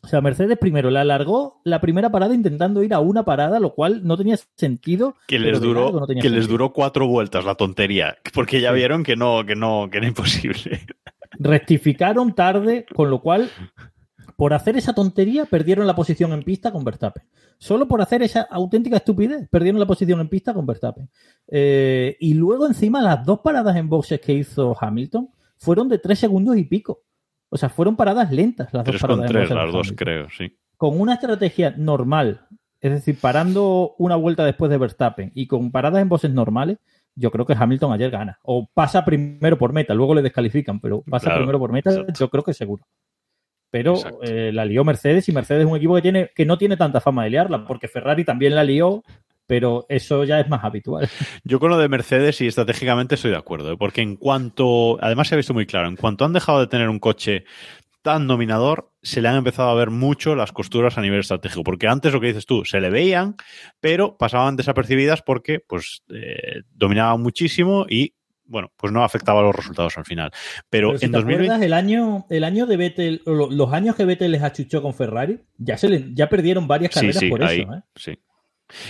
Speaker 2: O sea, Mercedes primero le alargó la primera parada intentando ir a una parada, lo cual no tenía sentido.
Speaker 1: Que les duró,
Speaker 2: no
Speaker 1: que les duró cuatro vueltas la tontería, porque ya
Speaker 2: Sí.
Speaker 1: vieron que no, que no, que era imposible.
Speaker 2: Rectificaron tarde, con lo cual, por hacer esa tontería, perdieron la posición en pista con Verstappen. Solo por hacer esa auténtica estupidez, perdieron la posición en pista con Verstappen. Eh, y luego, encima, las dos paradas en boxes que hizo Hamilton fueron de tres segundos y pico. O sea, fueron paradas lentas las dos
Speaker 1: 3
Speaker 2: paradas.
Speaker 1: con
Speaker 2: en
Speaker 1: 3,
Speaker 2: boxes
Speaker 1: las dos,
Speaker 2: Hamilton.
Speaker 1: creo, sí.
Speaker 2: Con una estrategia normal, es decir, parando una vuelta después de Verstappen y con paradas en boxes normales, yo creo que Hamilton ayer gana. O pasa primero por meta, luego le descalifican, pero pasa
Speaker 1: Claro,
Speaker 2: primero por meta,
Speaker 1: exacto.
Speaker 2: yo creo que seguro. Pero eh, la lió Mercedes y Mercedes es un equipo que, tiene, que no tiene tanta fama de liarla, porque Ferrari también la lió, pero eso ya es más habitual.
Speaker 1: Yo con lo de Mercedes y estratégicamente estoy de acuerdo, ¿eh? porque en cuanto, además se ha visto muy claro, en cuanto han dejado de tener un coche tan dominador, se le han empezado a ver mucho las costuras a nivel estratégico, porque antes lo que dices tú, se le veían, pero pasaban desapercibidas porque pues eh, dominaban muchísimo y bueno, pues no afectaba los resultados al final. Pero,
Speaker 2: Pero si
Speaker 1: en
Speaker 2: te
Speaker 1: 2020
Speaker 2: acuerdas, el año, el año de Vettel, los años que Vettel les achuchó con Ferrari, ya se le- ya perdieron varias
Speaker 1: Sí,
Speaker 2: carreras
Speaker 1: sí,
Speaker 2: por
Speaker 1: ahí,
Speaker 2: eso. ¿eh?
Speaker 1: sí.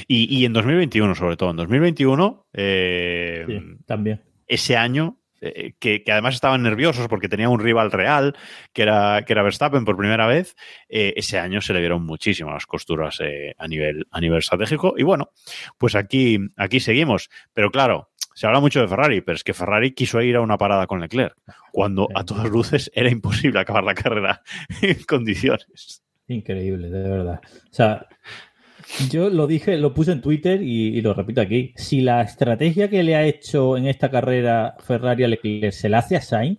Speaker 1: Y, y en 2021, sobre todo, en 2021, eh,
Speaker 2: Sí, también.
Speaker 1: ese año, eh, que, que además estaban nerviosos porque tenía un rival real, que era, que era Verstappen por primera vez, eh, ese año se le vieron muchísimo las costuras eh, a, nivel, a nivel estratégico. Y bueno, pues aquí, aquí seguimos. Pero claro, se habla mucho de Ferrari, pero es que Ferrari quiso ir a una parada con Leclerc, cuando a todas luces era imposible acabar la carrera en condiciones.
Speaker 2: Increíble, de verdad. O sea, yo lo dije, lo puse en Twitter y, y lo repito aquí. Si la estrategia que le ha hecho en esta carrera Ferrari a Leclerc se la hace a Sainz,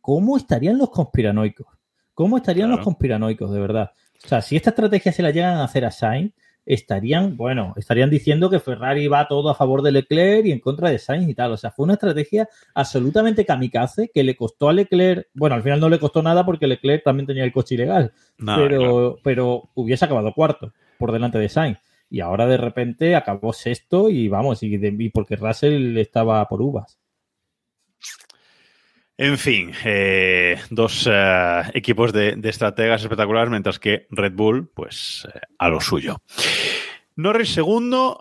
Speaker 2: ¿cómo estarían los conspiranoicos? ¿Cómo estarían
Speaker 1: Claro.
Speaker 2: los conspiranoicos, de verdad? O sea, si esta estrategia se la llegan a hacer a Sainz, estarían, bueno, estarían diciendo que Ferrari va todo a favor de Leclerc y en contra de Sainz y tal. O sea, fue una estrategia absolutamente kamikaze que le costó a Leclerc, bueno, al final no le costó nada porque Leclerc también tenía el coche ilegal, pero,
Speaker 1: claro.
Speaker 2: pero hubiese acabado cuarto por delante de Sainz. Y ahora de repente acabó sexto y vamos, y, de- y porque Russell estaba por uvas.
Speaker 1: En fin, eh, dos eh, equipos de, de estrategas espectaculares, mientras que Red Bull, pues eh, a lo suyo. Norris segundo,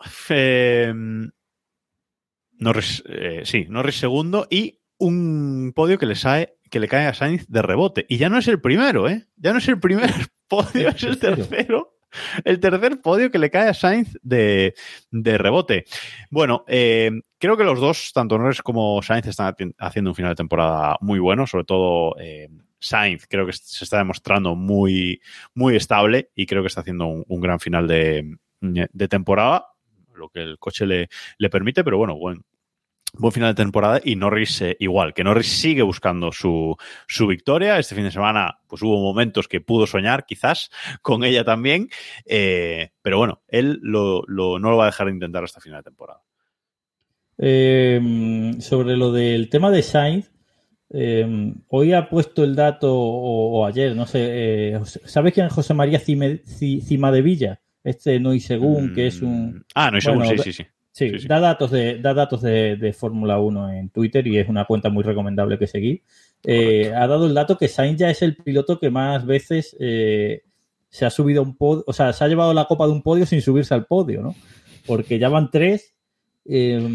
Speaker 1: Norris, sí, Norris segundo y un podio que le, sae, que le cae a Sainz de rebote. Y ya no es el primero, ¿eh? Ya no es el primer podio, es el
Speaker 2: tercero.
Speaker 1: El tercer podio que le cae a Sainz de, de rebote. Bueno, eh, creo que los dos, tanto Norris como Sainz, están haci- haciendo un final de temporada muy bueno, sobre todo eh, Sainz creo que se está demostrando muy, muy estable y creo que está haciendo un, un gran final de, de temporada, lo que el coche le, le permite, pero bueno, buen, buen final de temporada y Norris eh, igual, que Norris sigue buscando su, su victoria. Este fin de semana pues hubo momentos que pudo soñar quizás con ella también, eh, pero bueno, él lo, lo- no lo va a dejar de intentar hasta final de temporada.
Speaker 2: Eh, sobre lo del tema de Sainz, eh, hoy ha puesto el dato, o, o ayer, no sé, eh, ¿sabes quién es José María Cime, Cima de Villa? Este no y según, que es un...
Speaker 1: Mm, Ah, no, y según,
Speaker 2: Bueno,
Speaker 1: sí, sí, sí.
Speaker 2: Sí,
Speaker 1: Sí, sí.
Speaker 2: da datos de, da datos de, de Fórmula 1 en Twitter y es una cuenta muy recomendable que seguir. Eh, ha dado el dato que Sainz ya es el piloto que más veces eh, se ha subido a un podio, o sea, se ha llevado la copa de un podio sin subirse al podio, ¿no? Porque ya van tres eh,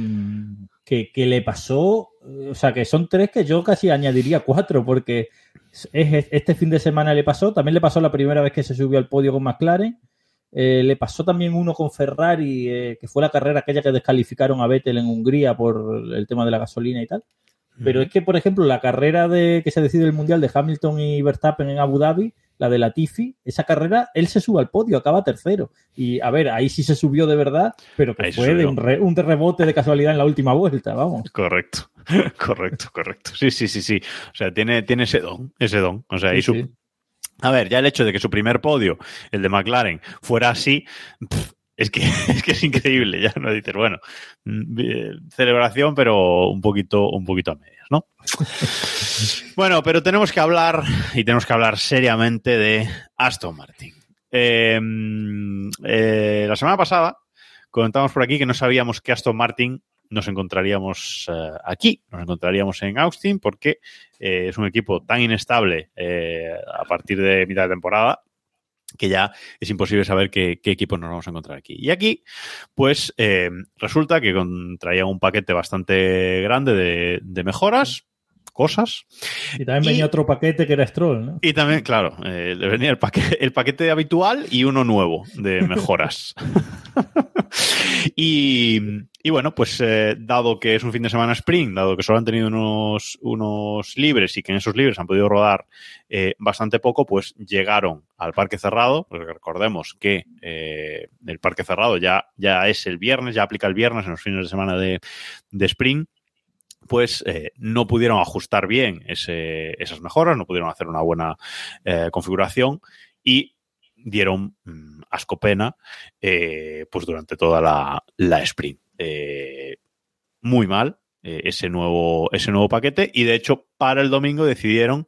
Speaker 2: que, que le pasó, o sea, que son tres que yo casi añadiría cuatro, porque es, es- este fin de semana le pasó, también le pasó la primera vez que se subió al podio con McLaren, eh, le pasó también uno con Ferrari, eh, que fue la carrera aquella que descalificaron a Vettel en Hungría por el tema de la gasolina y tal. Pero es que, por ejemplo, la carrera de que se decide el Mundial de Hamilton y Verstappen en Abu Dhabi, la de Latifi, esa carrera, él se sube al podio, acaba tercero. Y a ver, ahí sí se subió de verdad, pero que
Speaker 1: Ahí
Speaker 2: fue de un, re- un rebote de casualidad en la última vuelta, vamos.
Speaker 1: Correcto, correcto, correcto. Sí, sí, sí, sí. O sea, tiene, tiene ese don, ese don. O sea, y
Speaker 2: Sí,
Speaker 1: su,
Speaker 2: sí.
Speaker 1: A ver, ya el hecho de que su primer podio, el de McLaren, fuera así, es que, es increíble. Ya no dices, bueno, mm, eh, celebración, pero un poquito, un poquito a medias, ¿no? bueno, pero tenemos que hablar, y tenemos que hablar seriamente de Aston Martin. Eh, eh, la semana pasada comentamos por aquí que no sabíamos que Aston Martin nos encontraríamos eh, aquí, nos encontraríamos en Austin, porque eh, es un equipo tan inestable eh, a partir de mitad de temporada que ya es imposible saber qué, qué equipos nos vamos a encontrar aquí. Y aquí, pues resulta que traía un paquete bastante grande de, de mejoras, cosas.
Speaker 2: Y también venía otro paquete que era Stroll, ¿no?
Speaker 1: Y también, claro, eh, venía el paquete, el paquete habitual y uno nuevo de mejoras. y, y, bueno, pues eh, dado que es un fin de semana sprint, dado que solo han tenido unos, unos libres y que en esos libres han podido rodar eh, bastante poco, pues llegaron al parque cerrado. Pues recordemos que eh, el parque cerrado ya, ya es el viernes, ya aplica el viernes en los fines de semana de, de sprint pues eh, no pudieron ajustar bien esas mejoras, no pudieron hacer una buena eh, configuración y dieron mmm, asco pena eh, pues durante toda la, sprint. Eh, muy mal ese, nuevo, ese nuevo paquete y de hecho para el domingo decidieron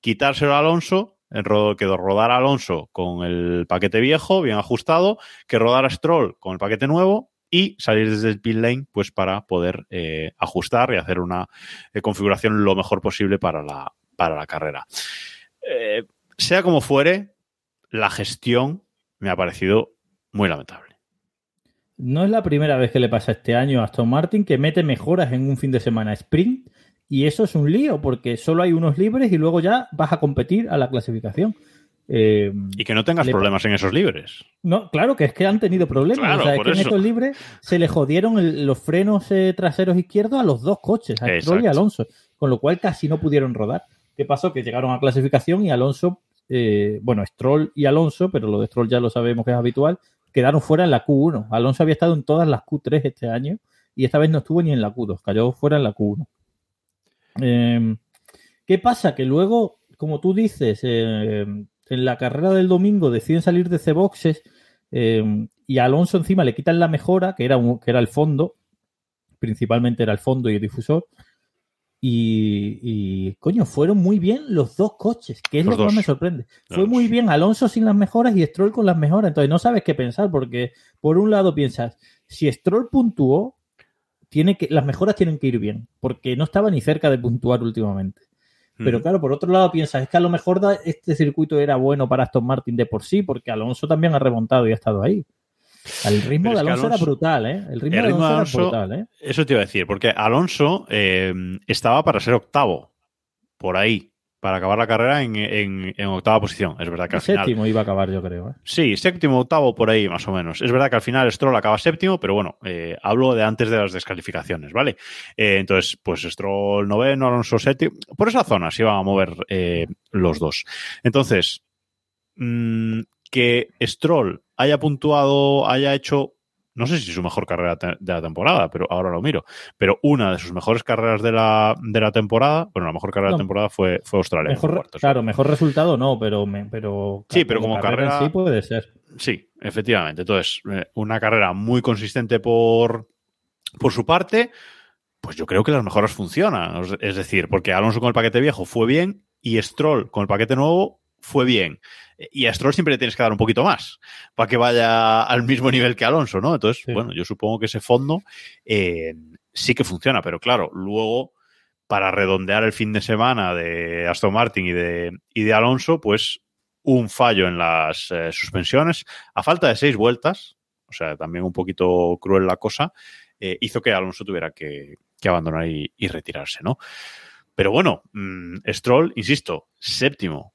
Speaker 1: quitárselo a Alonso, que rodara Alonso con el paquete viejo, bien ajustado, que rodara Stroll con el paquete nuevo y salir desde el pit lane pues para poder eh, ajustar y hacer una eh, configuración lo mejor posible para la, para la carrera. Eh, sea como fuere, la gestión me ha parecido muy lamentable.
Speaker 2: No es la primera vez que le pasa este año a Aston Martin que mete mejoras en un fin de semana sprint y eso es un lío porque solo hay unos libres y luego ya vas a competir a la clasificación. Eh,
Speaker 1: y que no tengas
Speaker 2: le...
Speaker 1: problemas en esos libres.
Speaker 2: No, claro, que es que han tenido problemas.
Speaker 1: Claro,
Speaker 2: o sea, es que en
Speaker 1: eso.
Speaker 2: estos libres se le jodieron el, los frenos eh, traseros izquierdos a los dos coches, a Stroll y. Alonso, con lo cual casi no pudieron rodar. ¿Qué pasó? Que llegaron a clasificación y Alonso, eh, bueno, Stroll y Alonso, pero lo de Stroll ya lo sabemos que es habitual, quedaron fuera en la Q1. Alonso había estado en todas las Q3 este año y esta vez no estuvo ni en la Q2, cayó fuera en la Q1. Eh, ¿Qué pasa? Que luego, como tú dices, eh, en la carrera del domingo deciden salir de C-Boxes eh, y a Alonso encima le quitan la mejora, que era, un, que era el fondo, principalmente era el fondo y el difusor. Y, y, coño, fueron muy bien los dos coches, que es
Speaker 1: Los
Speaker 2: lo que
Speaker 1: dos.
Speaker 2: más me sorprende.
Speaker 1: Los
Speaker 2: Fue muy bien Alonso sin las mejoras y Stroll con las mejoras. Entonces no sabes qué pensar, porque por un lado piensas, si Stroll puntuó, tiene que, las mejoras tienen que ir bien, porque no estaba ni cerca de puntuar últimamente. Pero claro, por otro lado piensas, es que a lo mejor este circuito era bueno para Aston Martin de por sí, porque Alonso también ha remontado y ha estado ahí. El ritmo de Alonso, era brutal, ¿eh? El ritmo,
Speaker 1: el
Speaker 2: de
Speaker 1: ritmo de
Speaker 2: Alonso,
Speaker 1: Alonso-
Speaker 2: era brutal, ¿eh?
Speaker 1: Eso te iba a decir, porque Alonso eh, estaba para ser octavo, por ahí, para acabar la carrera en, en- en octava posición. Es verdad que al final.
Speaker 2: Séptimo iba a acabar, yo creo. ¿eh?
Speaker 1: Sí, séptimo, octavo, por ahí más o menos. Es verdad que al final Stroll acaba séptimo, pero bueno, eh, hablo de antes de las descalificaciones, ¿vale? Eh, entonces, pues Stroll noveno, Alonso séptimo. Por esa zona se iban a mover eh, los dos. Entonces, mm, que Stroll haya puntuado, haya hecho, no sé si su mejor carrera de la temporada, pero ahora lo miro, pero una de sus mejores carreras de la, de la temporada, bueno, la mejor carrera de la temporada fue, fue Australia.
Speaker 2: Mejor, claro, mejor resultado no, pero, me- pero
Speaker 1: Sí, pero como carrera-
Speaker 2: en sí puede ser.
Speaker 1: Sí, efectivamente. Entonces, eh, una carrera muy consistente por, por su parte, pues yo creo que las mejoras funcionan. Es decir, porque Alonso con el paquete viejo fue bien y Stroll con el paquete nuevo fue bien. Y a Stroll siempre le tienes que dar un poquito más para que vaya al mismo nivel que Alonso, ¿no? Entonces,
Speaker 2: Sí.
Speaker 1: bueno, yo supongo que ese fondo eh, sí que funciona, pero claro, luego para redondear el fin de semana de Aston Martin y de, y de Alonso, pues un fallo en las eh, suspensiones, a falta de seis vueltas, o sea, también un poquito cruel la cosa, eh, hizo que Alonso tuviera que, que abandonar y, y retirarse, ¿no? Pero bueno, mmm, Stroll, insisto, séptimo.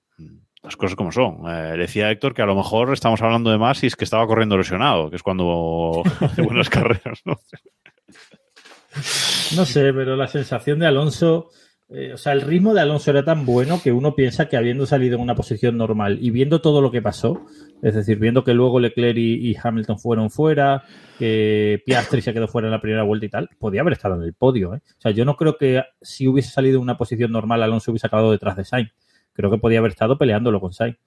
Speaker 1: Las cosas como son. Eh, decía Héctor que a lo mejor estamos hablando de más y es que estaba corriendo lesionado, que es cuando hace buenas carreras, ¿no?
Speaker 2: No sé, pero la sensación de Alonso, eh, o sea, el ritmo de Alonso era tan bueno que uno piensa que habiendo salido en una posición normal y viendo todo lo que pasó, es decir, viendo que luego Leclerc y, y Hamilton fueron fuera, que Piastri se quedó fuera en la primera vuelta y tal, podía haber estado en el podio. ¿eh? O sea, yo no creo que si hubiese salido en una posición normal Alonso hubiese acabado detrás de Sainz. Creo que podía haber estado peleándolo con Sainz.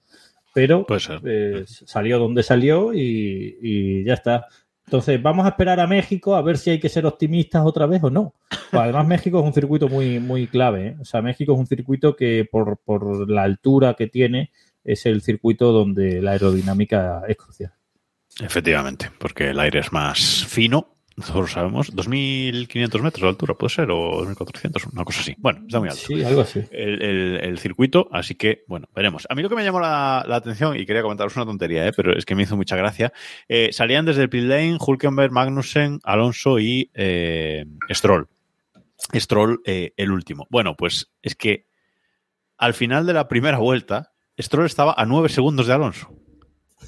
Speaker 2: Pero eh, salió donde salió y, y ya está. Entonces, vamos a esperar a México a ver si hay que ser optimistas otra vez o no. Pues además, México es un circuito muy, muy clave. ¿eh? O sea, México es un circuito que por, por la altura que tiene es el circuito donde la aerodinámica es crucial.
Speaker 1: Efectivamente, porque el aire es más fino, todos lo sabemos. 2.500 metros de altura, puede ser, o 2.400, una cosa así. Bueno, está muy alto.
Speaker 2: Sí, algo así.
Speaker 1: el, el- el circuito, así que, bueno, veremos. A mí lo que me llamó la, la atención, y quería comentaros una tontería, ¿eh? pero es que me hizo mucha gracia, eh, salían desde el pit lane Hulkenberg, Magnussen, Alonso y eh, Stroll. Stroll eh, el último. Bueno, pues es que al final de la primera vuelta, Stroll estaba a nueve segundos de Alonso.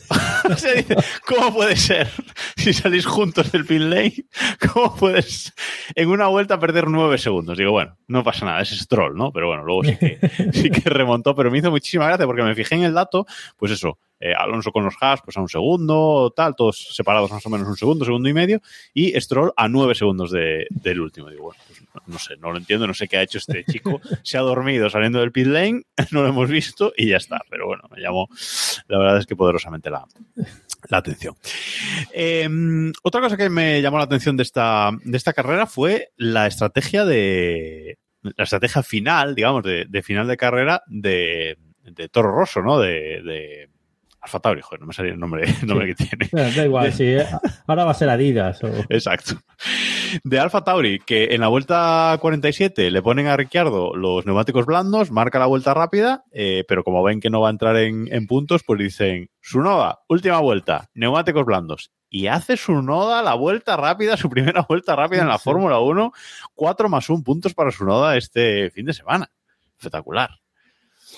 Speaker 1: O sea, dice, ¿Cómo puede ser? Si salís juntos del pit lane, ¿cómo puedes en una vuelta perder nueve segundos? Digo, bueno, no pasa nada, es Stroll, ¿no? Pero bueno, luego sí que, sí que remontó, pero me hizo muchísima gracia porque me fijé en el dato, pues eso, eh, Alonso con los Haas pues a un segundo, tal, todos separados más o menos un segundo, segundo y medio, y Stroll a nueve segundos de- del último. Digo, bueno, pues no, no sé, no lo entiendo, no sé qué ha hecho este chico. Se ha dormido saliendo del pit lane, no lo hemos visto y ya está. Pero bueno, me llamó, la verdad es que poderosamente la, la atención. Eh, otra cosa que me llamó la atención de esta, de esta carrera fue la estrategia de. La estrategia final, digamos, de, de final de carrera de, de Toro Rosso, ¿no? De Alfa Tauri, joder, no me salía el nombre, el nombre que tiene.
Speaker 2: Da igual, sí, eh, ahora va a ser Adidas. o-
Speaker 1: Exacto. De Alfa Tauri, que en la vuelta 47 le ponen a Ricciardo los neumáticos blandos, marca la vuelta rápida, eh, pero como ven que no va a entrar en, en puntos, pues dicen, Sunoda, última vuelta, neumáticos blandos. Y hace Sunoda la vuelta rápida, su primera vuelta rápida en la
Speaker 2: Sí.
Speaker 1: Fórmula 1, 4 más 1 puntos para Sunoda este fin de semana. Espectacular.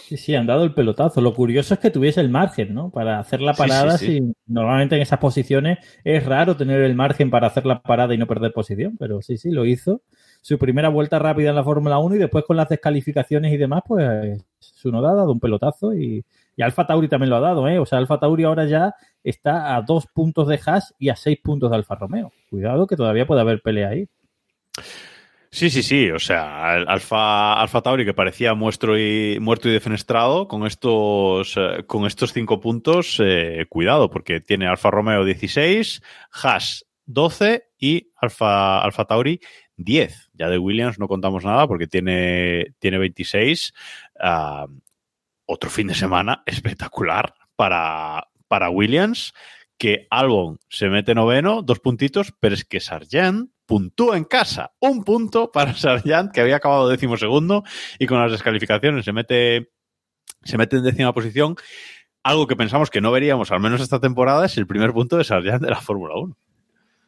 Speaker 2: Sí, sí, han dado el pelotazo. Lo curioso es que tuviese el margen, ¿no? Para hacer la parada.
Speaker 1: sí, sí.
Speaker 2: Normalmente en esas posiciones es raro tener el margen para hacer la parada y no perder posición, pero sí, sí, lo hizo. Su primera vuelta rápida en la Fórmula 1 y después con las descalificaciones y demás, pues su noda ha dado un pelotazo y, y Alfa Tauri también lo ha dado, ¿eh? O sea, Alfa Tauri ahora ya está a dos puntos de Haas y a seis puntos de Alfa Romeo. Cuidado que todavía puede haber pelea ahí.
Speaker 1: Sí, sí, sí. O sea, Alfa, Alfa Tauri que parecía muerto y, muerto y defenestrado con estos, eh, con estos cinco puntos, eh, cuidado, porque tiene Alfa Romeo 16, Haas 12 y Alfa, Alfa Tauri 10. Ya de Williams no contamos nada porque tiene, tiene 26. Ah, otro fin de semana espectacular para, para Williams, que Albon se mete noveno, dos puntitos, pero es que Sargent puntúa en casa. Un punto para Sargent, que había acabado décimo segundo y con las descalificaciones se mete, se mete en décima posición. Algo que pensamos que no veríamos, al menos esta temporada, es el primer punto de Sargent de la Fórmula 1.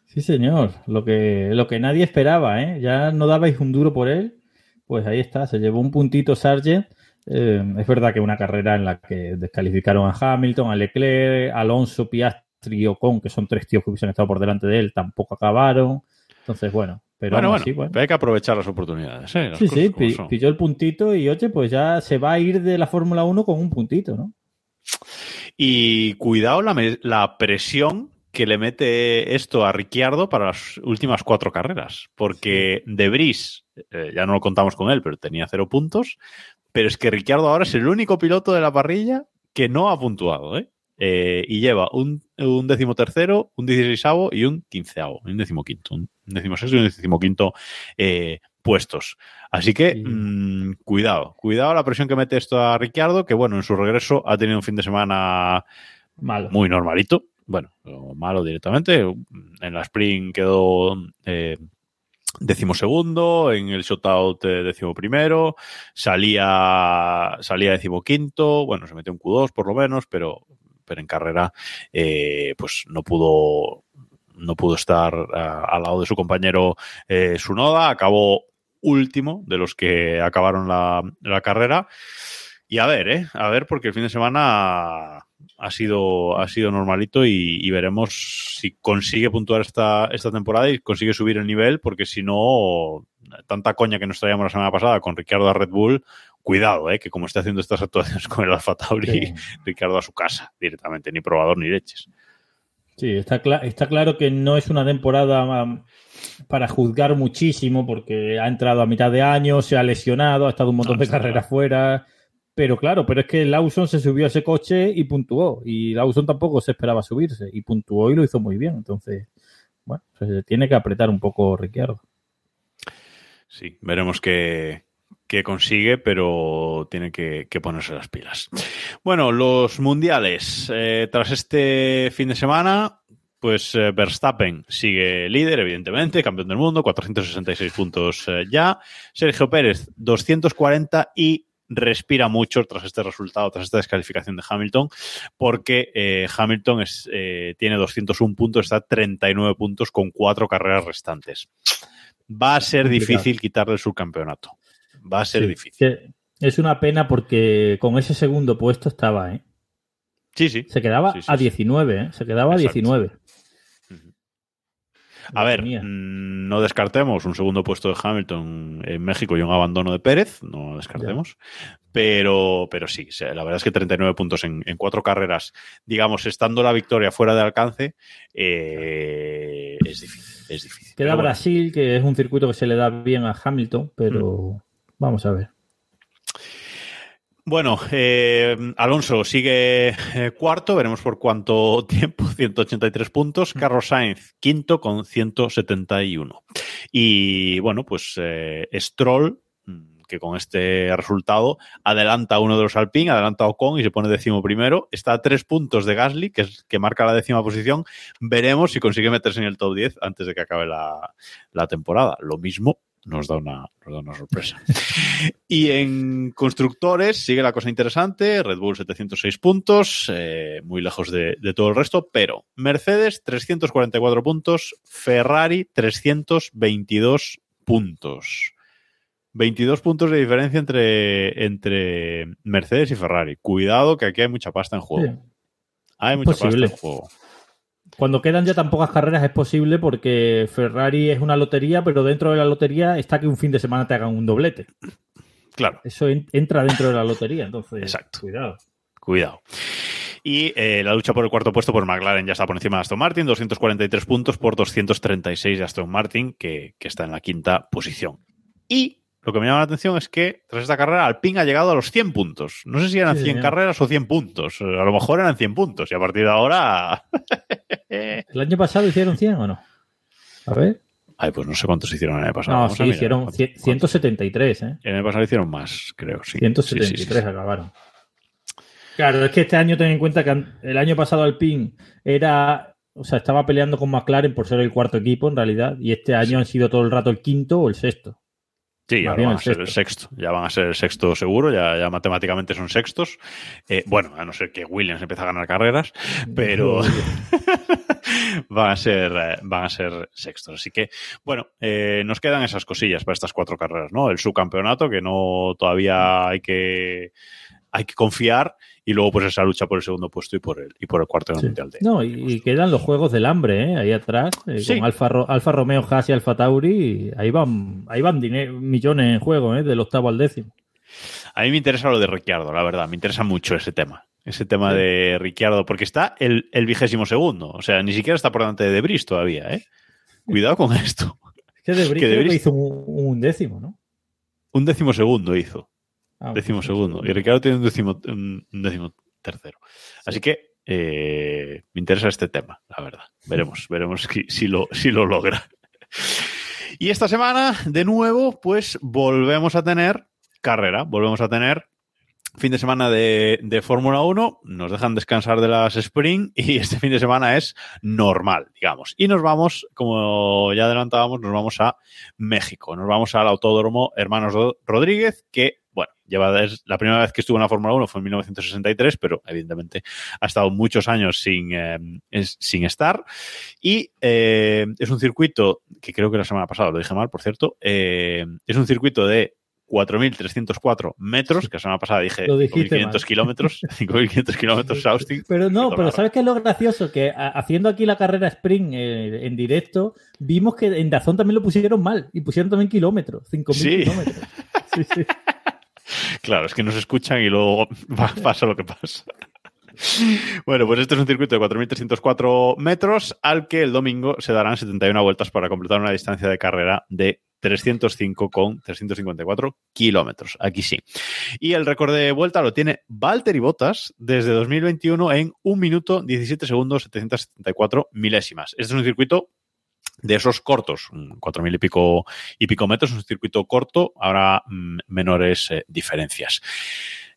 Speaker 2: Sí, señor. Lo que, lo que nadie esperaba, ¿eh? Ya no dabais un duro por él. Pues ahí está, se llevó un puntito Sargent. Eh, es verdad que una carrera en la que descalificaron a Hamilton, a Leclerc, Alonso, Piastri y Ocon, que son tres tíos que hubiesen estado por delante de él, tampoco acabaron. Entonces, bueno, pero
Speaker 1: bueno,
Speaker 2: aún
Speaker 1: bueno,
Speaker 2: así, bueno.
Speaker 1: pero hay que aprovechar las oportunidades. ¿eh? Las
Speaker 2: Sí, sí, pilló el puntito y oye, pues ya se va a ir de la Fórmula 1 con un puntito, ¿no?
Speaker 1: Y cuidado la, presión que le mete esto a Ricciardo para las últimas cuatro carreras. Porque De Vries, eh, ya no lo contamos con él, pero tenía cero puntos. Pero es que Ricciardo ahora es el único piloto de la parrilla que no ha puntuado, ¿eh? Eh, y lleva un, un décimo tercero, un dieciséisavo y un quinceavo, un décimo quinto, un décimo sexto y un décimo quinto eh, puestos. Así que
Speaker 2: Sí.
Speaker 1: mm, cuidado, cuidado la presión que mete esto a Ricciardo, que bueno, en su regreso ha tenido un fin de semana
Speaker 2: Malo.
Speaker 1: muy normalito. Bueno, malo directamente. En la sprint quedó eh, decimosegundo, en el shootout eh, décimo primero, salía, salía decimoquinto, bueno, se metió un Q2 por lo menos, pero, pero en carrera eh, pues no pudo no pudo estar ah, al lado de su compañero eh, Sunoda, acabó último de los que acabaron la, la carrera. Y a ver, ¿eh? A ver, porque el fin de semana ha sido, ha sido normalito y, veremos si consigue puntuar esta, esta temporada y consigue subir el nivel, porque si no, tanta coña que nos traíamos la semana pasada con Ricardo a Red Bull, cuidado, ¿eh? Que como está haciendo estas actuaciones con el Alfa Tauri,
Speaker 2: Sí.
Speaker 1: Ricardo a su casa directamente, ni probador ni leches.
Speaker 2: Sí, está, cla- está claro que no es una temporada um, para juzgar muchísimo porque ha entrado a mitad de año, se ha lesionado, ha estado un montón
Speaker 1: No,
Speaker 2: de carreras fuera. Pero claro, pero es que Lawson se subió a ese coche y puntuó. Y Lawson tampoco se esperaba subirse y puntuó y lo hizo muy bien. Entonces, bueno, se tiene que apretar un poco Ricciardo.
Speaker 1: Sí, veremos qué, qué consigue, pero tiene que, que ponerse las pilas. Bueno, los mundiales. Eh, tras este fin de semana, pues eh, Verstappen sigue líder, evidentemente, campeón del mundo, 466 puntos eh, ya. Sergio Pérez, 240 y respira mucho tras este resultado, tras esta descalificación de Hamilton, porque eh, Hamilton es, eh, tiene 201 puntos, está a 39 puntos con cuatro carreras restantes. Va a ser difícil quitarle el subcampeonato. Va a ser
Speaker 2: Sí,
Speaker 1: difícil.
Speaker 2: Es una pena porque con ese segundo puesto estaba, ¿eh?
Speaker 1: Sí, sí.
Speaker 2: Se quedaba
Speaker 1: Sí, sí,
Speaker 2: a
Speaker 1: sí.
Speaker 2: 19, ¿eh? Se quedaba a
Speaker 1: Exacto.
Speaker 2: 19.
Speaker 1: A ver, mm, no descartemos un segundo puesto de Hamilton en México y un abandono de Pérez, no lo descartemos. Pero, pero sí, la verdad es que 39 puntos en, en cuatro carreras, digamos, estando la victoria fuera de alcance, eh, es difícil. Es difícil.
Speaker 2: Queda
Speaker 1: bueno,
Speaker 2: Brasil, que es un circuito que se le da bien a Hamilton, pero vamos a ver.
Speaker 1: Bueno, eh, Alonso sigue eh, cuarto, veremos por cuánto tiempo, 183 puntos. Carlos Sainz, quinto con 171. Y bueno, pues eh, Stroll, mm, que con este resultado adelanta a uno de los Alpine, adelanta a Ocon y se pone décimo primero. Está a tres puntos de Gasly, que, es, que marca la décima posición. Veremos si consigue meterse en el top 10 antes de que acabe la, la temporada. Lo mismo nos da una, nos da una sorpresa. y en constructores sigue la cosa interesante. Red Bull 706 puntos, eh, muy lejos de, de, todo el resto, pero Mercedes 344 puntos, Ferrari 322 puntos. 22 puntos de diferencia entre, entre Mercedes y Ferrari. Cuidado que aquí hay mucha pasta en juego.
Speaker 2: Sí.
Speaker 1: Hay mucha
Speaker 2: posible.
Speaker 1: pasta en juego.
Speaker 2: Cuando quedan ya tan pocas carreras es posible porque Ferrari es una lotería, pero dentro de la lotería está que un fin de semana te hagan un doblete.
Speaker 1: Claro.
Speaker 2: Eso en, entra dentro de la lotería, entonces
Speaker 1: Exacto.
Speaker 2: cuidado.
Speaker 1: Cuidado. Y eh, la lucha por el cuarto puesto por McLaren ya está por encima de Aston Martin, 243 puntos por 236 de Aston Martin, que, que está en la quinta posición. Y lo que me llama la atención es que tras esta carrera Alpine ha llegado a los 100 puntos. No sé si eran
Speaker 2: Sí,
Speaker 1: 100
Speaker 2: señor.
Speaker 1: carreras o 100 puntos. A lo mejor eran 100 puntos y a partir de ahora...
Speaker 2: ¿El año pasado hicieron 100 o no? A ver.
Speaker 1: Ay, pues no sé cuántos hicieron el año pasado.
Speaker 2: No,
Speaker 1: Vamos a
Speaker 2: sí,
Speaker 1: mirar.
Speaker 2: hicieron
Speaker 1: ¿Cuántos-
Speaker 2: 100 173, ¿eh?
Speaker 1: El año pasado hicieron más, creo. Sí.
Speaker 2: 173
Speaker 1: Sí, sí, sí.
Speaker 2: acabaron. Claro, es que este año ten en cuenta que el año pasado Alpine era, o sea, estaba peleando con McLaren por ser el cuarto equipo en realidad, y este año han sido todo el rato el quinto o el sexto.
Speaker 1: Sí,
Speaker 2: bien
Speaker 1: van a ser el sexto. Ya van a ser el sexto seguro, ya, ya matemáticamente son sextos. Eh, bueno, a no ser que Williams empiece a ganar carreras, pero van a ser eh, van a ser sextos. Así que, bueno, eh, nos quedan esas cosillas para estas cuatro carreras, ¿no? El subcampeonato, que no todavía hay que hay que confiar, y luego pues esa lucha por el segundo puesto y por el y por el cuarto
Speaker 2: Sí.
Speaker 1: mundial de.
Speaker 2: No, y, y quedan los juegos del hambre, ¿eh? Ahí atrás, eh,
Speaker 1: Sí.
Speaker 2: con Alfa, Ro- Alfa Romeo, Haas y Alfa Tauri, y ahí van, ahí van millones en juego, ¿eh? Del octavo al décimo.
Speaker 1: A mí me interesa lo de Ricciardo, la verdad. Me interesa mucho ese tema. Ese tema de Ricciardo, porque está el, el vigésimo segundo. O sea, ni siquiera está por delante de Debris todavía, ¿eh? Cuidado con esto.
Speaker 2: Es que De Vries
Speaker 1: Que
Speaker 2: hizo un, un décimo, ¿no?
Speaker 1: Un décimo segundo hizo.
Speaker 2: Ah,
Speaker 1: Décimo
Speaker 2: pues,
Speaker 1: segundo. Y Ricciardo tiene un décimo, un décimo tercero. Así que eh, me interesa este tema, la verdad. Veremos, veremos si, si lo, si lo logra. Y esta semana, de nuevo, pues volvemos a tener carrera, volvemos a tener fin de semana de, de Fórmula 1, nos dejan descansar de las Spring y este fin de semana es normal, digamos. Y nos vamos, como ya adelantábamos, nos vamos a México, nos vamos al Autódromo Hermanos Ro- Rodríguez, que, bueno, lleva es la primera vez que estuvo en la Fórmula 1 fue en 1963, pero evidentemente ha estado muchos años sin, eh, es- sin estar. Y eh, es un circuito, que creo que la semana pasada lo dije mal, por cierto, eh, es un circuito de 4.304 metros, que la semana pasada dije
Speaker 2: Lo dijiste
Speaker 1: 5.500
Speaker 2: mal.
Speaker 1: kilómetros, 5.500 kilómetros Austin.
Speaker 2: Pero no, pero. ¿sabes qué es lo gracioso? Que a- haciendo aquí la carrera sprint eh, en directo, vimos que en Dazón también lo pusieron mal y pusieron también kilómetros, 5.000
Speaker 1: Sí.
Speaker 2: kilómetros. Sí, sí.
Speaker 1: Claro, es que nos escuchan y luego pasa lo que pasa. Bueno, pues este es un circuito de 4.304 metros al que el domingo se darán 71 vueltas para completar una distancia de carrera de 305 con 354 kilómetros. Aquí sí. Y el récord de vuelta lo tiene Valtteri Bottas desde 2021 en 1 minuto 17 segundos 774 milésimas. Este es un circuito de esos cortos, mm, 4.000 y pico, y pico metros, un circuito corto, habrá mm, menores eh, diferencias.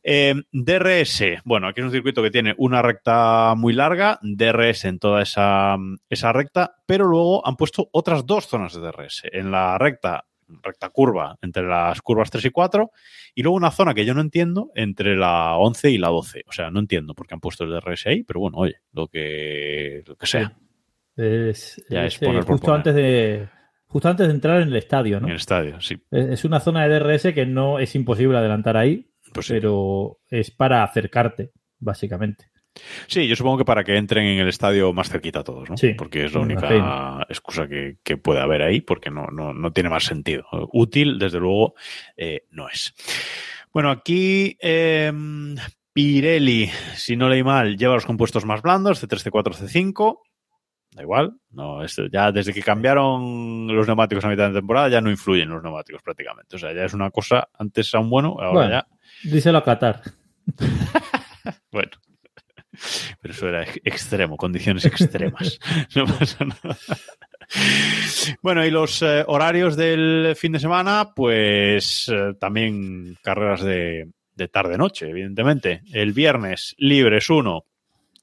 Speaker 1: Eh, DRS, bueno, aquí es un circuito que tiene una recta muy larga, DRS en toda esa, esa recta, pero luego han puesto otras dos zonas de DRS. En la recta recta curva entre las curvas 3 y 4 y luego una zona que yo no entiendo entre la 11 y la 12. O sea, no entiendo por qué han puesto el DRS ahí, pero bueno, oye, lo que, lo que sea.
Speaker 2: Es,
Speaker 1: Ya es
Speaker 2: es, eh,
Speaker 1: poner por
Speaker 2: justo
Speaker 1: poner.
Speaker 2: antes de justo antes de entrar en el estadio, ¿no?
Speaker 1: En el estadio, sí.
Speaker 2: Es una zona de DRS que no es imposible adelantar ahí,
Speaker 1: Pues sí.
Speaker 2: pero es para acercarte, básicamente.
Speaker 1: Sí, yo supongo que para que entren en el estadio más cerquita todos, ¿no?
Speaker 2: Sí,
Speaker 1: porque es la única excusa que, que puede haber ahí, porque no, no, no tiene más sentido. Útil, desde luego, eh, no es. Bueno, aquí eh, Pirelli, si no leí mal, lleva los compuestos más blandos, C3, C4, C5. Da igual, no, esto ya desde que cambiaron los neumáticos a mitad de temporada ya no influyen los neumáticos prácticamente. O sea, ya es una cosa, antes aún bueno, ahora
Speaker 2: Bueno.
Speaker 1: ya
Speaker 2: Díselo a Qatar.
Speaker 1: Bueno, pero eso era ex- extremo, condiciones extremas. No pasa nada. Bueno, y los eh, horarios del fin de semana, pues eh, también carreras de, de tarde-noche, evidentemente. El viernes, libres 1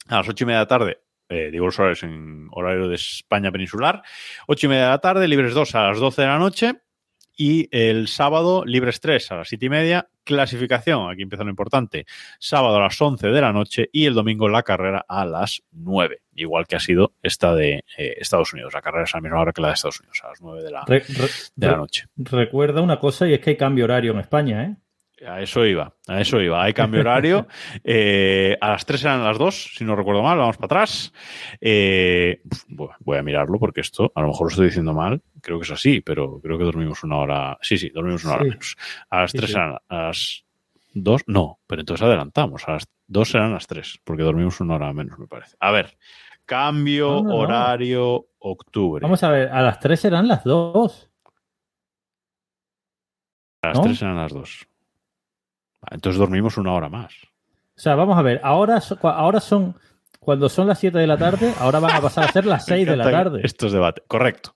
Speaker 1: a las ocho y media de la tarde. Eh, digo los horarios en horario de España peninsular. Ocho y media de la tarde, libres 2 a las 12 de la noche. Y el sábado, libres 3 a las 7 y media. Clasificación, aquí empieza lo importante. Sábado a las 11 de la noche y el domingo la carrera a las 9. Igual que ha sido esta de eh, Estados Unidos. La carrera es a la misma hora que la de Estados Unidos, a las 9 de la,
Speaker 2: Re- re-
Speaker 1: de la noche.
Speaker 2: recuerda una cosa y es que hay cambio horario en España, ¿eh?
Speaker 1: A eso iba, a eso iba. Hay cambio horario. Eh, a las 3 eran las 2, si no recuerdo mal, vamos para atrás. Eh, voy a mirarlo porque esto, a lo mejor lo estoy diciendo mal, creo que es así, pero creo que dormimos una hora. Sí, sí, dormimos una hora
Speaker 2: Sí.
Speaker 1: menos. A las
Speaker 2: Sí,
Speaker 1: 3
Speaker 2: sí.
Speaker 1: eran a las 2, no, pero entonces adelantamos. A las 2 eran las 3, porque dormimos una hora menos, me parece. A ver, cambio
Speaker 2: No, no, no.
Speaker 1: horario octubre.
Speaker 2: Vamos a ver, a las 3 serán las 2.
Speaker 1: a las
Speaker 2: ¿no?
Speaker 1: 3 eran las 2. Entonces dormimos una hora más.
Speaker 2: O sea, vamos a ver, ahora, ahora son, cuando son las 7 de la tarde, ahora van a pasar a ser las
Speaker 1: Me
Speaker 2: 6 de la tarde.
Speaker 1: Estos debates. Correcto.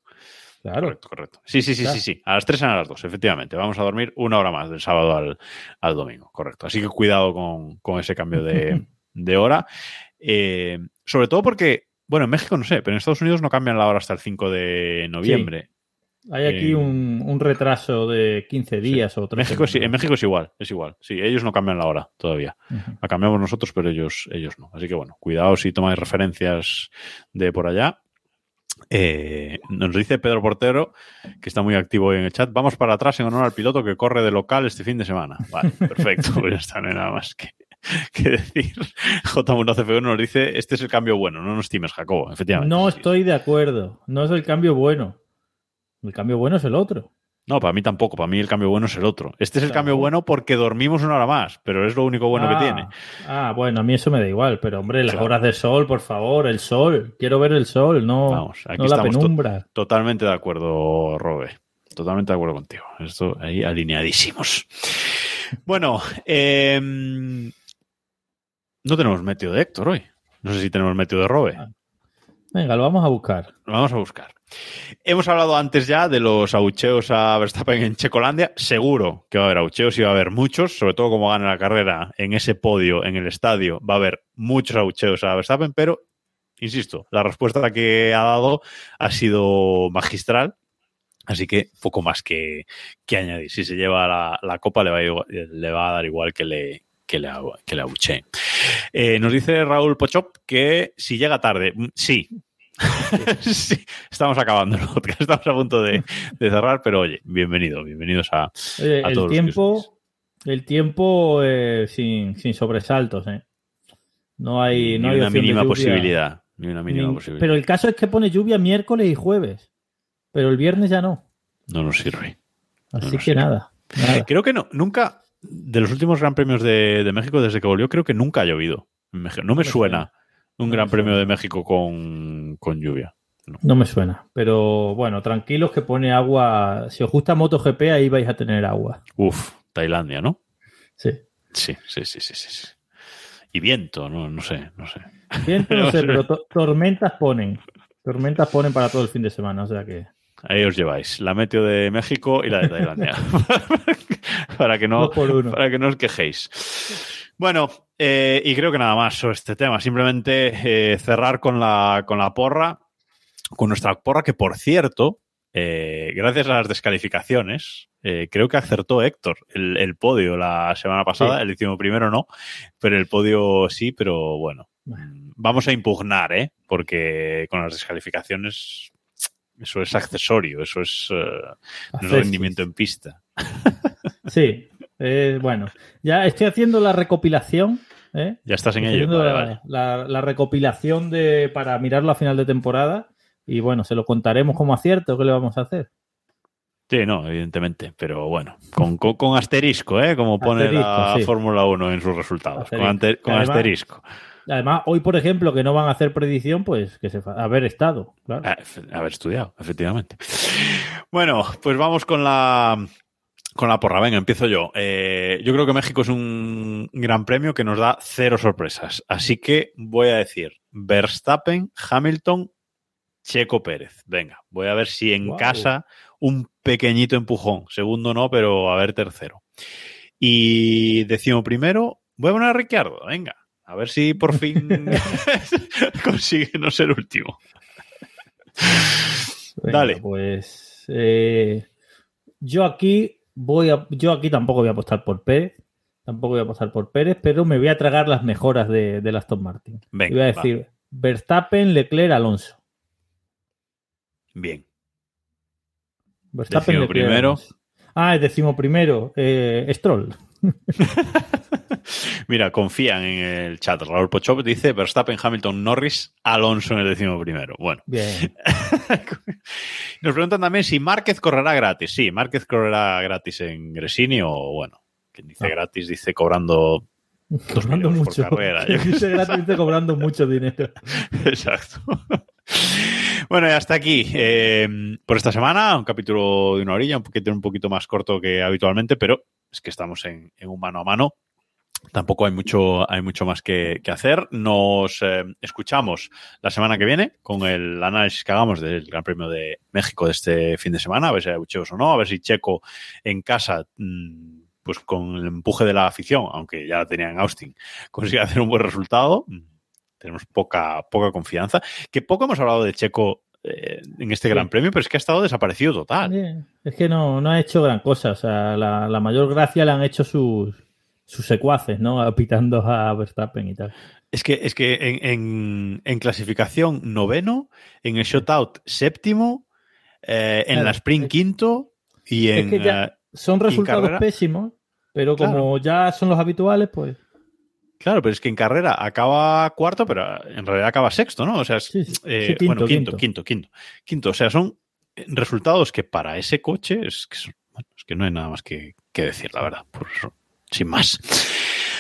Speaker 2: Claro.
Speaker 1: Correcto, correcto. Sí, sí, sí,
Speaker 2: Claro.
Speaker 1: sí, sí. A las 3 eran las 2, efectivamente. Vamos a dormir una hora más del sábado al, al domingo. Correcto. Así que cuidado con, con ese cambio de, de hora. Eh, sobre todo porque, bueno, en México no sé, pero en Estados Unidos no cambian la hora hasta el 5 de noviembre.
Speaker 2: Hay aquí
Speaker 1: Eh,
Speaker 2: un, un retraso de 15 días o 3
Speaker 1: México, sí, en México es igual, es igual. Sí, ellos no cambian la hora todavía. La cambiamos nosotros, pero ellos, ellos no. Así que bueno, cuidado si tomáis referencias de por allá. Eh, nos dice Pedro Portero, que está muy activo hoy en el chat. Vamos para atrás en honor al piloto que corre de local este fin de semana. Vale, perfecto. pues ya está, no hay nada más que, que decir. J1CF1 nos dice: Este es el cambio bueno, no nos times, Jacobo. Efectivamente.
Speaker 2: No estoy de acuerdo. No es el cambio bueno. El cambio bueno es el otro.
Speaker 1: No, para mí tampoco. Para mí el cambio bueno es el otro. Este es el
Speaker 2: Claro.
Speaker 1: cambio bueno porque dormimos una hora más, pero es lo único bueno
Speaker 2: ah,
Speaker 1: que tiene.
Speaker 2: Ah, bueno, a mí eso me da igual, pero hombre, las
Speaker 1: Claro.
Speaker 2: horas de sol, por favor, el sol. Quiero ver el sol, no,
Speaker 1: Vamos, aquí
Speaker 2: no la
Speaker 1: to-
Speaker 2: penumbra.
Speaker 1: Totalmente de acuerdo, Robe. Totalmente de acuerdo contigo. Esto ahí alineadísimos. Bueno, eh, no tenemos meteo de Héctor hoy. No sé si tenemos meteo de Robe.
Speaker 2: Ah. Venga, lo vamos a buscar.
Speaker 1: Lo vamos a buscar. Hemos hablado antes ya de los abucheos a Verstappen en Checolandia. Seguro que va a haber abucheos y va a haber muchos, sobre todo como gana la carrera en ese podio, en el estadio, va a haber muchos abucheos a Verstappen, pero, insisto, la respuesta que ha dado ha sido magistral. Así que poco más que, añadir. Si se lleva la, copa, le va, a, le va a dar igual que le, que que le abucheen. Eh, nos dice Raúl Pochop que si llega tarde, mm, sí. sí, estamos acabando el podcast, estamos a punto de, de cerrar, pero oye, bienvenido, bienvenidos a,
Speaker 2: Oye,
Speaker 1: a
Speaker 2: el
Speaker 1: todos los que
Speaker 2: tiempo, el tiempo eh, sin, sin sobresaltos, ¿eh? No hay,
Speaker 1: ni
Speaker 2: no hay
Speaker 1: una mínima posibilidad. Ni una mínima
Speaker 2: Ni-
Speaker 1: posibilidad.
Speaker 2: Pero el caso es que pone lluvia miércoles y jueves. Pero el viernes ya no.
Speaker 1: No nos sirve.
Speaker 2: Así
Speaker 1: No,
Speaker 2: que nada. nada.
Speaker 1: Creo que no, nunca, de los últimos Gran Premios de, de México, desde que volvió, creo que nunca ha llovido. en México. No me suena un
Speaker 2: No
Speaker 1: Gran Premio de México con, con lluvia.
Speaker 2: No me suena. Pero bueno, tranquilos que pone agua. Si os gusta MotoGP, ahí vais a tener agua.
Speaker 1: Uf, Tailandia, ¿no?
Speaker 2: Sí.
Speaker 1: Sí, sí, sí, sí, sí. Y viento, no, no sé, no sé.
Speaker 2: Viento no
Speaker 1: No
Speaker 2: sé,
Speaker 1: sé.
Speaker 2: pero to- tormentas ponen. Tormentas ponen para todo el fin de semana. O sea que.
Speaker 1: Ahí os lleváis, la meteo de México y la de Tailandia. para, que no, para que no os quejéis. Bueno, eh, y creo que nada más sobre este tema. Simplemente eh, cerrar con la, con la porra, con nuestra porra, que por cierto, eh, gracias a las descalificaciones, eh, creo que acertó Héctor el, el podio la semana pasada,
Speaker 2: Sí.
Speaker 1: el décimo primero no, pero el podio sí, pero bueno, vamos a impugnar, ¿eh? Porque con las descalificaciones eso es accesorio, eso es eh, rendimiento en pista.
Speaker 2: Sí, eh, bueno. Ya estoy haciendo la recopilación. ¿eh?
Speaker 1: Ya estás en
Speaker 2: Estoy
Speaker 1: ello. Vale,
Speaker 2: la,
Speaker 1: vale.
Speaker 2: la- la recopilación de para mirarlo a final de temporada. Y bueno, se lo contaremos como acierto. ¿Qué le vamos a hacer?
Speaker 1: Sí, no, evidentemente, pero bueno, con, con, con asterisco, ¿eh? Como pone
Speaker 2: Asterisco,
Speaker 1: la
Speaker 2: sí.
Speaker 1: Fórmula 1 en sus resultados, con,
Speaker 2: Asterisco.
Speaker 1: ante- con
Speaker 2: Además-
Speaker 1: asterisco.
Speaker 2: Además, hoy, por ejemplo, que no van a hacer predicción, pues que se haber estado. Claro.
Speaker 1: Ah, Haber estudiado, efectivamente. Bueno, pues vamos con la con la porra. Venga, empiezo yo. Eh, yo creo que México es un gran premio que nos da cero sorpresas. Así que voy a decir Verstappen, Hamilton, Checo Pérez. Venga, voy a ver si en casa un pequeñito empujón. Segundo no, pero a ver tercero. Y decimo primero, voy a poner a Ricciardo. Venga, a ver si por fin consigue no ser último.
Speaker 2: Venga,
Speaker 1: dale.
Speaker 2: Pues eh, yo aquí voy a, yo aquí tampoco voy a apostar por Pérez, tampoco voy a apostar por Pérez, pero me voy a tragar las mejoras de, de Aston Martin.
Speaker 1: Venga,
Speaker 2: y voy a
Speaker 1: va.
Speaker 2: decir Verstappen, Leclerc, Alonso.
Speaker 1: Bien.
Speaker 2: Verstappen, Leclerc,
Speaker 1: primero.
Speaker 2: Alonso. Ah, el décimo primero, eh, Stroll.
Speaker 1: Mira, confían en el chat. Raúl Pochop dice Verstappen, Hamilton, Norris, Alonso en el décimo primero. Bueno.
Speaker 2: Bien.
Speaker 1: Nos preguntan también si Márquez correrá gratis. Sí, Márquez correrá gratis en Gresini o, bueno, quien dice
Speaker 2: Ah.
Speaker 1: gratis dice cobrando.
Speaker 2: cobrando
Speaker 1: euros por
Speaker 2: mucho.
Speaker 1: carrera, yo qué
Speaker 2: Dice cobrando mucho dinero.
Speaker 1: Exacto. Bueno, y hasta aquí eh, por esta semana. Un capítulo de una orilla, un poquito, un poquito más corto que habitualmente, pero es que estamos en, un mano a mano. Tampoco hay mucho, hay mucho más que, que hacer. Nos eh, escuchamos la semana que viene con el análisis que hagamos del Gran Premio de México de este fin de semana, a ver si hay bucheos o no, a ver si Checo en casa, mm, pues con el empuje de la afición, aunque ya la tenía en Austin, consigue hacer un buen resultado. Mm, Tenemos poca, poca confianza. Que poco hemos hablado de Checo eh, en este
Speaker 2: Sí.
Speaker 1: Gran Premio, pero es que ha estado desaparecido total.
Speaker 2: Es que no, no ha hecho gran cosa. O sea, la, la mayor gracia la han hecho sus, sus secuaces, ¿no? Pitando a Verstappen y tal.
Speaker 1: Es que, es que en, en- en clasificación noveno, en el shootout séptimo, eh, en
Speaker 2: Claro,
Speaker 1: la sprint
Speaker 2: es-
Speaker 1: quinto y en...
Speaker 2: es que ya
Speaker 1: eh,
Speaker 2: son resultados pésimos, pero como ya son los habituales, pues
Speaker 1: claro, pero es que en carrera acaba cuarto, pero en realidad acaba sexto, ¿no? O sea, es,
Speaker 2: Sí, sí.
Speaker 1: eh,
Speaker 2: quinto,
Speaker 1: bueno, quinto,
Speaker 2: quinto.
Speaker 1: quinto, quinto, quinto. O sea, son resultados que para ese coche es que, son- bueno, es que no hay nada más que, que decir, la verdad. Por eso, sin más.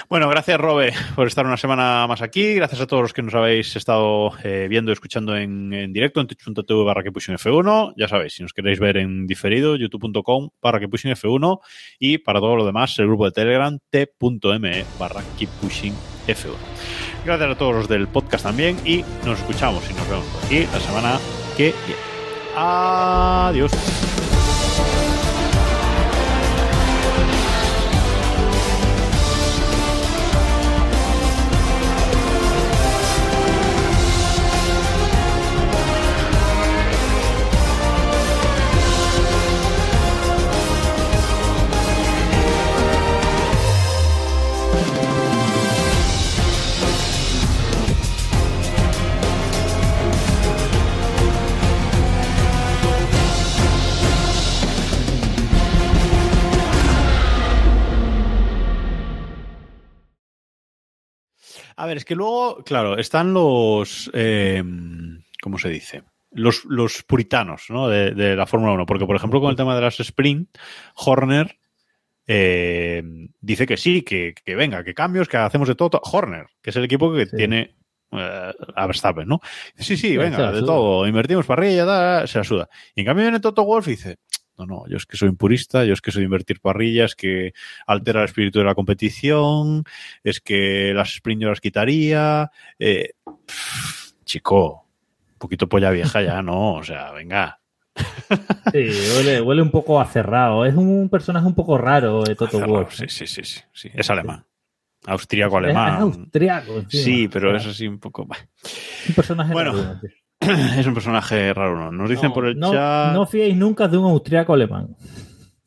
Speaker 1: Bueno, gracias Robe por estar una semana más aquí. Gracias a todos los que nos habéis estado eh, viendo y escuchando en, directo en twitch.tv barra que pushing F1. Ya sabéis, si nos queréis ver en diferido, youtube.com barra que pushing F1 y para todo lo demás, el grupo de Telegram t.me barra pushing F1. Gracias a todos los del podcast también y nos escuchamos y nos vemos por aquí la semana que viene. Adiós. A ver, es que luego, claro, están los. eh, ¿Cómo se dice? Los, los puritanos, ¿no? De, de la Fórmula 1. Porque, por ejemplo, con el tema de las sprint, Horner eh, dice que sí, que, que venga, que cambios, que hacemos de todo. Horner, que es el equipo que
Speaker 2: Sí.
Speaker 1: tiene eh, a Verstappen, ¿no? Sí, sí, venga, de todo. Invertimos parrilla, da, se la suda. Y en cambio viene Toto Wolf y dice. No, no, yo es que soy un purista, yo es que soy de invertir parrillas, que altera el espíritu de la competición, es que las sprint yo las quitaría. Eh, pff, chico, un poquito polla vieja ya, no, o sea, venga.
Speaker 2: sí, huele, huele un poco a cerrado. Es un personaje un poco raro de Toto
Speaker 1: Cerrado,
Speaker 2: Wolff.
Speaker 1: Sí, sí, sí, sí, sí, es alemán. Austríaco
Speaker 2: Es-
Speaker 1: alemán.
Speaker 2: Es austriaco.
Speaker 1: Sí, pero
Speaker 2: O
Speaker 1: es
Speaker 2: sea,
Speaker 1: así un poco.
Speaker 2: Un personaje
Speaker 1: Bueno.
Speaker 2: raro.
Speaker 1: es un personaje raro, ¿no? Nos dicen
Speaker 2: No,
Speaker 1: por el
Speaker 2: no,
Speaker 1: chat.
Speaker 2: no fiéis nunca de un austriaco alemán.